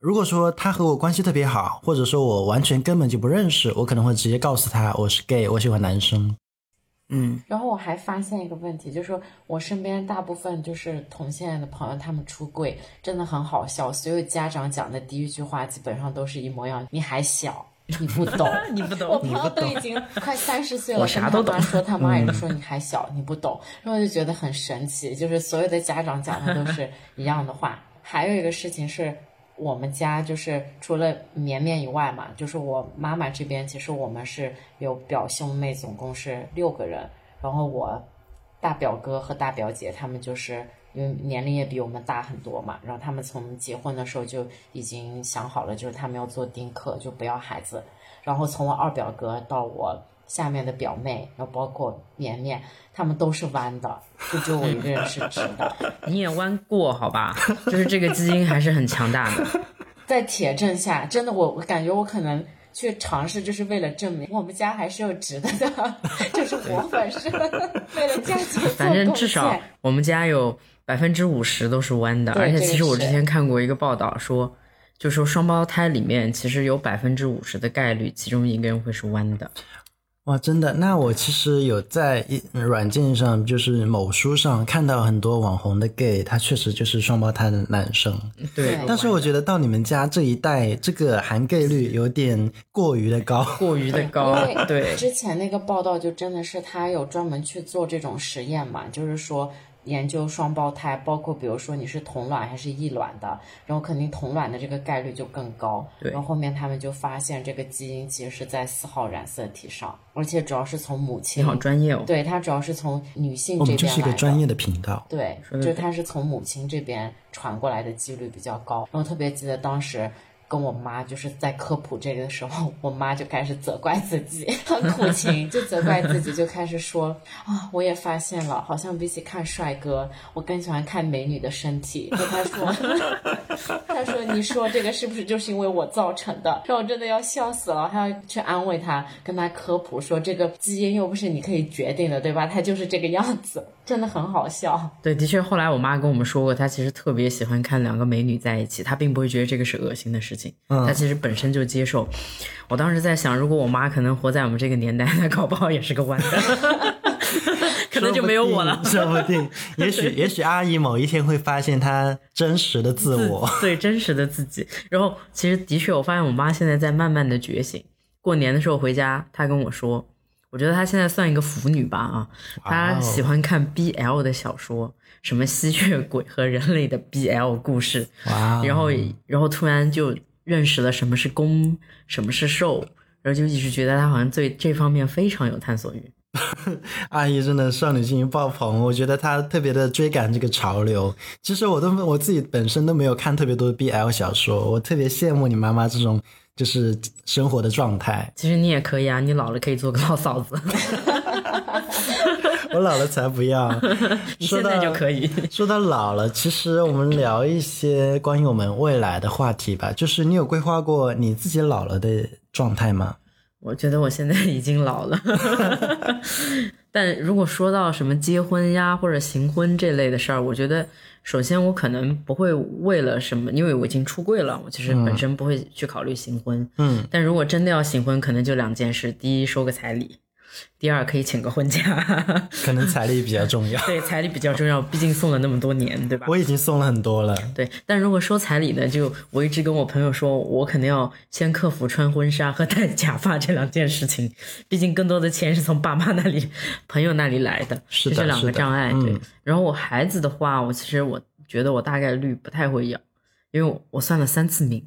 如果说他和我关系特别好，或者说我完全根本就不认识，我可能会直接告诉他我是 gay，我喜欢男生。嗯，然后我还发现一个问题，就是说我身边大部分就是同性恋的朋友，他们出柜真的很好笑。所有家长讲的第一句话基本上都是一模一样：“你还小，你不懂。[laughs] ”你不懂我朋友都已经快 [laughs] 三十岁了，我啥都懂他妈说，他妈也是说你还小，你不懂。然后我就觉得很神奇，就是所有的家长讲的都是一样的话。还有一个事情是。我们家就是除了绵绵以外嘛，就是我妈妈这边，其实我们是有表兄妹，总共是六个人。然后我大表哥和大表姐他们就是因为年龄也比我们大很多嘛，然后他们从结婚的时候就已经想好了，就是他们要做丁克，就不要孩子。然后从我二表哥到我下面的表妹，然后包括绵绵，他们都是弯的，就只有我一个人是直的。[laughs] 你也弯过好吧？就是这个基因还是很强大的。[laughs] 在铁证下，真的我我感觉我可能去尝试，就是为了证明我们家还是有直的的，[laughs] 就是我本身为了家族反正至少。我们家有百分之五十都是弯的，而且其实我之前看过一个报道说，就说双胞胎里面其实有百分之五十的概率，其中一个人会是弯的。哇，真的？那我其实有在一软件上，就是某书上看到很多网红的 gay，他确实就是双胞胎的男生。[laughs] 对，但是我觉得到你们家这一代，这个含 gay 率有点过于的高。过于的高对，之前那个报道就真的是他有专门去做这种实验嘛，就是说研究双胞胎，包括比如说你是同卵还是异卵的，然后肯定同卵的这个概率就更高。然后后面他们就发现这个基因其实是在四号染色体上，而且主要是从母你亲好，专业哦。对，它主要是从女性这这边来的。是一个专业的频道。对，就是它是从母亲这边传过来的几率比较高。然后特别记得当时跟我妈就是在科普这个的时候，我妈就开始责怪自己，很苦情，就责怪自己，就开始说啊，我也发现了，好像比起看帅哥，我更喜欢看美女的身体。就她说，[laughs] 她说你说这个是不是就是因为我造成的？让我真的要笑死了，还要去安慰她，跟她科普说这个基因又不是你可以决定的，对吧？它就是这个样子，真的很好笑。对，的确，后来我妈跟我们说过，她其实特别喜欢看两个美女在一起，她并不会觉得这个是恶心的事情，她其实本身就接受。我当时在想，如果我妈可能活在我们这个年代，那搞不好也是个弯的，[laughs] 可能就没有我了。说不定，也许 [laughs] 也许阿姨某一天会发现她真实的自我。对真实的自己。然后其实的确，我发现我妈现在在慢慢的觉醒。过年的时候回家，她跟我说，我觉得她现在算一个腐女吧啊，她喜欢看 BL 的小说，什么吸血鬼和人类的 BL 故事，哇哦，然后然后突然就认识了什么是攻，什么是受，然后就一直觉得他好像对这方面非常有探索欲。[laughs] 阿姨真的少女心爆棚，我觉得她特别的追赶这个潮流。其实我都我自己本身都没有看特别多的 BL 小说，我特别羡慕你妈妈这种就是生活的状态。其实你也可以啊，你老了可以做个老嫂子，[laughs] [laughs] 我老了才不要。[laughs] 你现在就可以。[laughs] 说到老了，其实我们聊一些关于我们未来的话题吧。就是你有规划过你自己老了的状态吗？我觉得我现在已经老了，但如果说到什么结婚呀或者行婚这类的事儿，我觉得首先我可能不会为了什么，因为我已经出柜了，我其实本身不会去考虑行婚。嗯，但如果真的要行婚，可能就两件事：第一，收个彩礼；第二，可以请个婚假。可能彩礼比较重要。[laughs] 对，彩礼比较重要，毕竟送了那么多年，对吧？我已经送了很多了。对，但如果说彩礼呢，就我一直跟我朋友说，我肯定要先克服穿婚纱和戴假发这两件事情，毕竟更多的钱是从爸妈那里、[laughs] 朋友那里来的，是的这是两个障碍。对嗯，然后我孩子的话，我其实我觉得我大概率不太会要，因为我我算了三次命，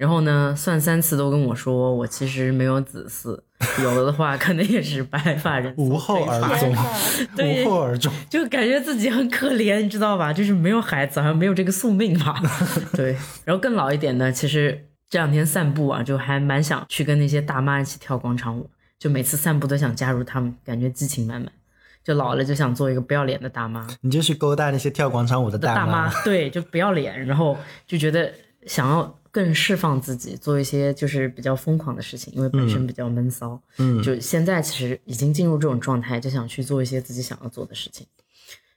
然后呢，算三次都跟我说我其实没有子嗣，[laughs] 有了的话可能也是白发人无后而终，[laughs] 对无后而终。就感觉自己很可怜，你知道吧？就是没有孩子，好像没有这个宿命吧。[laughs] 对，然后更老一点呢，其实这两天散步啊，就还蛮想去跟那些大妈一起跳广场舞，就每次散步都想加入他们，感觉激情满满。就老了就想做一个不要脸的大妈。你就去勾搭那些跳广场舞的大妈，对，就不要脸，然后就觉得想要更释放自己，做一些就是比较疯狂的事情，因为本身比较闷骚。嗯，就现在其实已经进入这种状态，就想去做一些自己想要做的事情。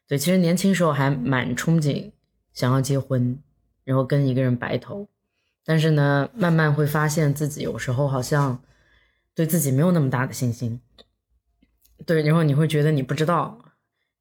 对，其实年轻时候还蛮憧憬想要结婚，然后跟一个人白头，但是呢，慢慢会发现自己有时候好像对自己没有那么大的信心。对，然后你会觉得你不知道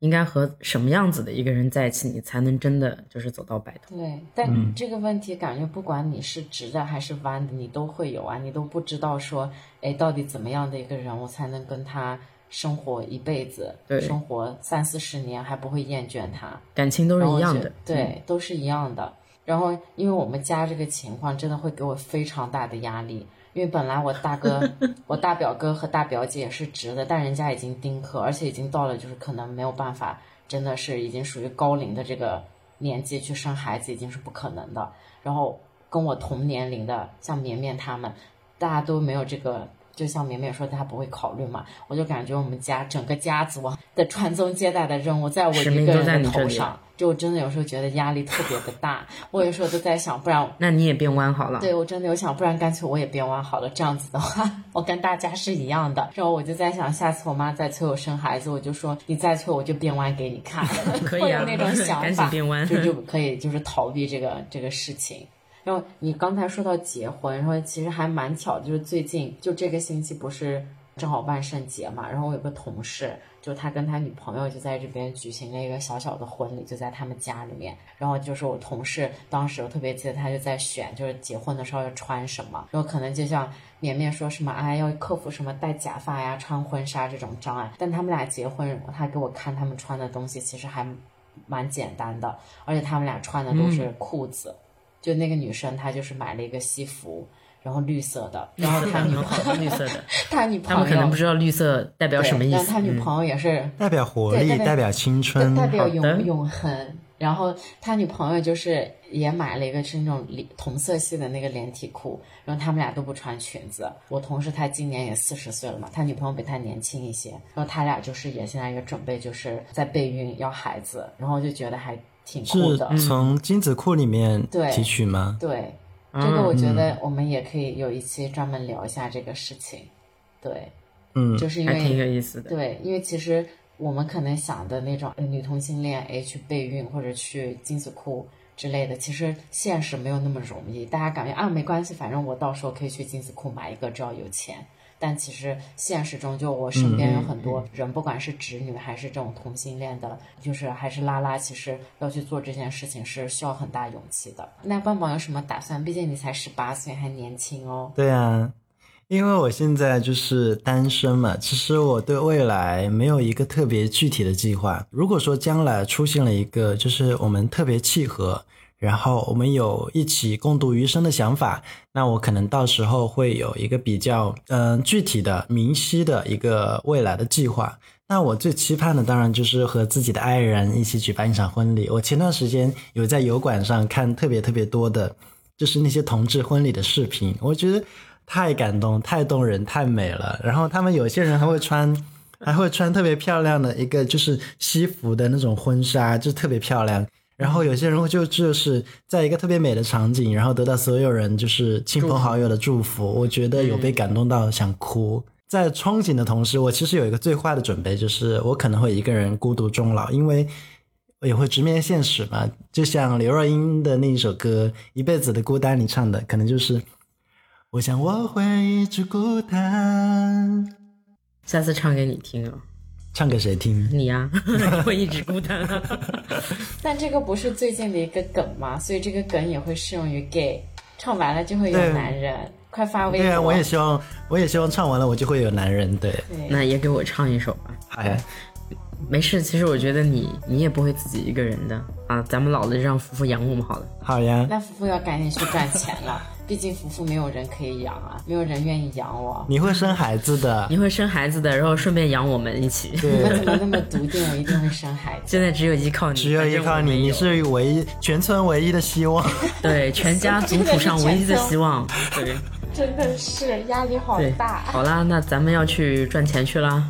应该和什么样子的一个人在一起，你才能真的就是走到白头。对，但这个问题感觉不管你是直的还是弯的，你都会有啊，你都不知道说，哎，到底怎么样的一个人，我才能跟他生活一辈子，对生活三四十年还不会厌倦他，感情都是一样的，嗯对，都是一样的。然后，因为我们家这个情况真的会给我非常大的压力，因为本来我大哥、我大表哥和大表姐也是直的，但人家已经丁克，而且已经到了就是可能没有办法，真的是已经属于高龄的这个年纪去生孩子已经是不可能的。然后跟我同年龄的，像绵绵他们，大家都没有这个。就像绵绵说，他不会考虑嘛，我就感觉我们家整个家族的传宗接代的任务在我一个人的头上，就我真的有时候觉得压力特别的大。我有时候都在想，不然那你也变弯好了。对我真的有想，不然干脆我也变弯好了。这样子的话，[laughs] 我跟大家是一样的。然后我就在想，下次我妈再催我生孩子，我就说你再催我就变弯给你看，[laughs] 可以啊会有那种 [laughs] 想赶紧法，变弯就就可以就是逃避这个这个事情。然后你刚才说到结婚，然后其实还蛮巧，就是最近就这个星期不是正好万圣节嘛，然后我有个同事，就他跟他女朋友就在这边举行了一个小小的婚礼，就在他们家里面。然后就是我同事当时我特别记得，他就在选，就是结婚的时候要穿什么，然后可能就像绵绵说什么，哎，要克服什么戴假发呀、穿婚纱这种障碍。但他们俩结婚，他给我看他们穿的东西，其实还蛮简单的，而且他们俩穿的都是裤子。就那个女生，她就是买了一个西服，然后绿色的，然 [laughs] 后他女朋友绿色的，他女朋友他友们可能不知道绿色代表什么意思。但他女嗯朋友也是代表活力，代表代表青春。代表永永恒。然后他女朋友就是也买了一个是那种连同色系的那个连体裤，然后他们俩都不穿裙子。我同事他今年也四十岁了嘛，他女朋友比他年轻一些，然后他俩就是也现在也准备就是在备孕要孩子，然后就觉得还挺酷是的。从精子库里面提取吗？对，这嗯个我觉得我们也可以有一期专门聊一下这个事情。对，嗯，就是因为挺有为意思的。对，因为其实我们可能想的那种呃女同性恋，哎，去备孕或者去精子库之类的，其实现实没有那么容易。大家感觉啊没关系，反正我到时候可以去精子库买一个，只要有钱。但其实现实中，就我身边有很多人，不管是直女还是这种同性恋的，就是还是拉拉，其实要去做这件事情是需要很大勇气的。那棒棒有什么打算？毕竟你才十八岁，还年轻哦。对啊，因为我现在就是单身嘛，其实我对未来没有一个特别具体的计划。如果说将来出现了一个就是我们特别契合，然后我们有一起共度余生的想法，那我可能到时候会有一个比较嗯、具体的、明晰的一个未来的计划。那我最期盼的当然就是和自己的爱人一起举办一场婚礼。我前段时间有在油管上看特别特别多的，就是那些同志婚礼的视频，我觉得太感动、太动人、太美了。然后他们有些人还会穿，还会穿特别漂亮的一个就是西服的那种婚纱，就特别漂亮。然后有些人就就是在一个特别美的场景，然后得到所有人就是亲朋好友的祝福，我觉得有被感动到想哭。在憧憬的同时，我其实有一个最坏的准备，就是我可能会一个人孤独终老，因为也会直面现实嘛。就像刘若英的那一首歌《一辈子的孤单》里唱的，可能就是我想我会一直孤单。下次唱给你听啊，唱给谁听？你呀、[laughs] 你会一直孤单啊。[laughs] 但这个不是最近的一个梗吗？所以这个梗也会适用于 gay，唱完了就会有男人。快发微博！对啊，我也希望，我也希望唱完了我就会有男人。对，对那也给我唱一首吧。好呀，没事，其实我觉得你你也不会自己一个人的啊，咱们老了就让福福养我们好了。好呀。那福福要赶紧去赚钱了，毕竟夫妇没有人可以养啊，没有人愿意养我。你会生孩子的你，会生孩子的，然后顺便养我们一起。你们怎，么那么笃定我一定会生孩子？现在只有依靠你，只有依靠你，你是唯一全村唯一的希望。[laughs] 对全家族谱上唯一的希望。对真的是压力好，大。好啦，那咱们要去赚钱去啦。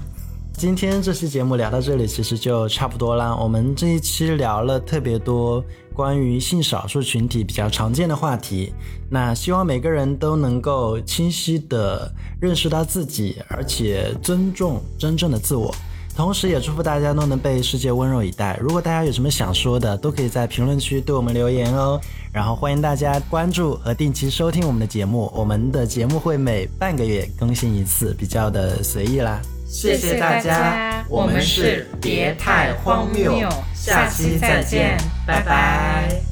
今天这期节目聊到这里，其实就差不多啦。我们这一期聊了特别多关于性少数群体比较常见的话题，那希望每个人都能够清晰的认识到自己，而且尊重真正的自我。同时，也祝福大家都能被世界温柔以待。如果大家有什么想说的，都可以在评论区对我们留言哦。然后欢迎大家关注和定期收听我们的节目，我们的节目会每半个月更新一次，比较的随意啦。谢谢大家，我们是别太荒谬，下期再见，拜拜。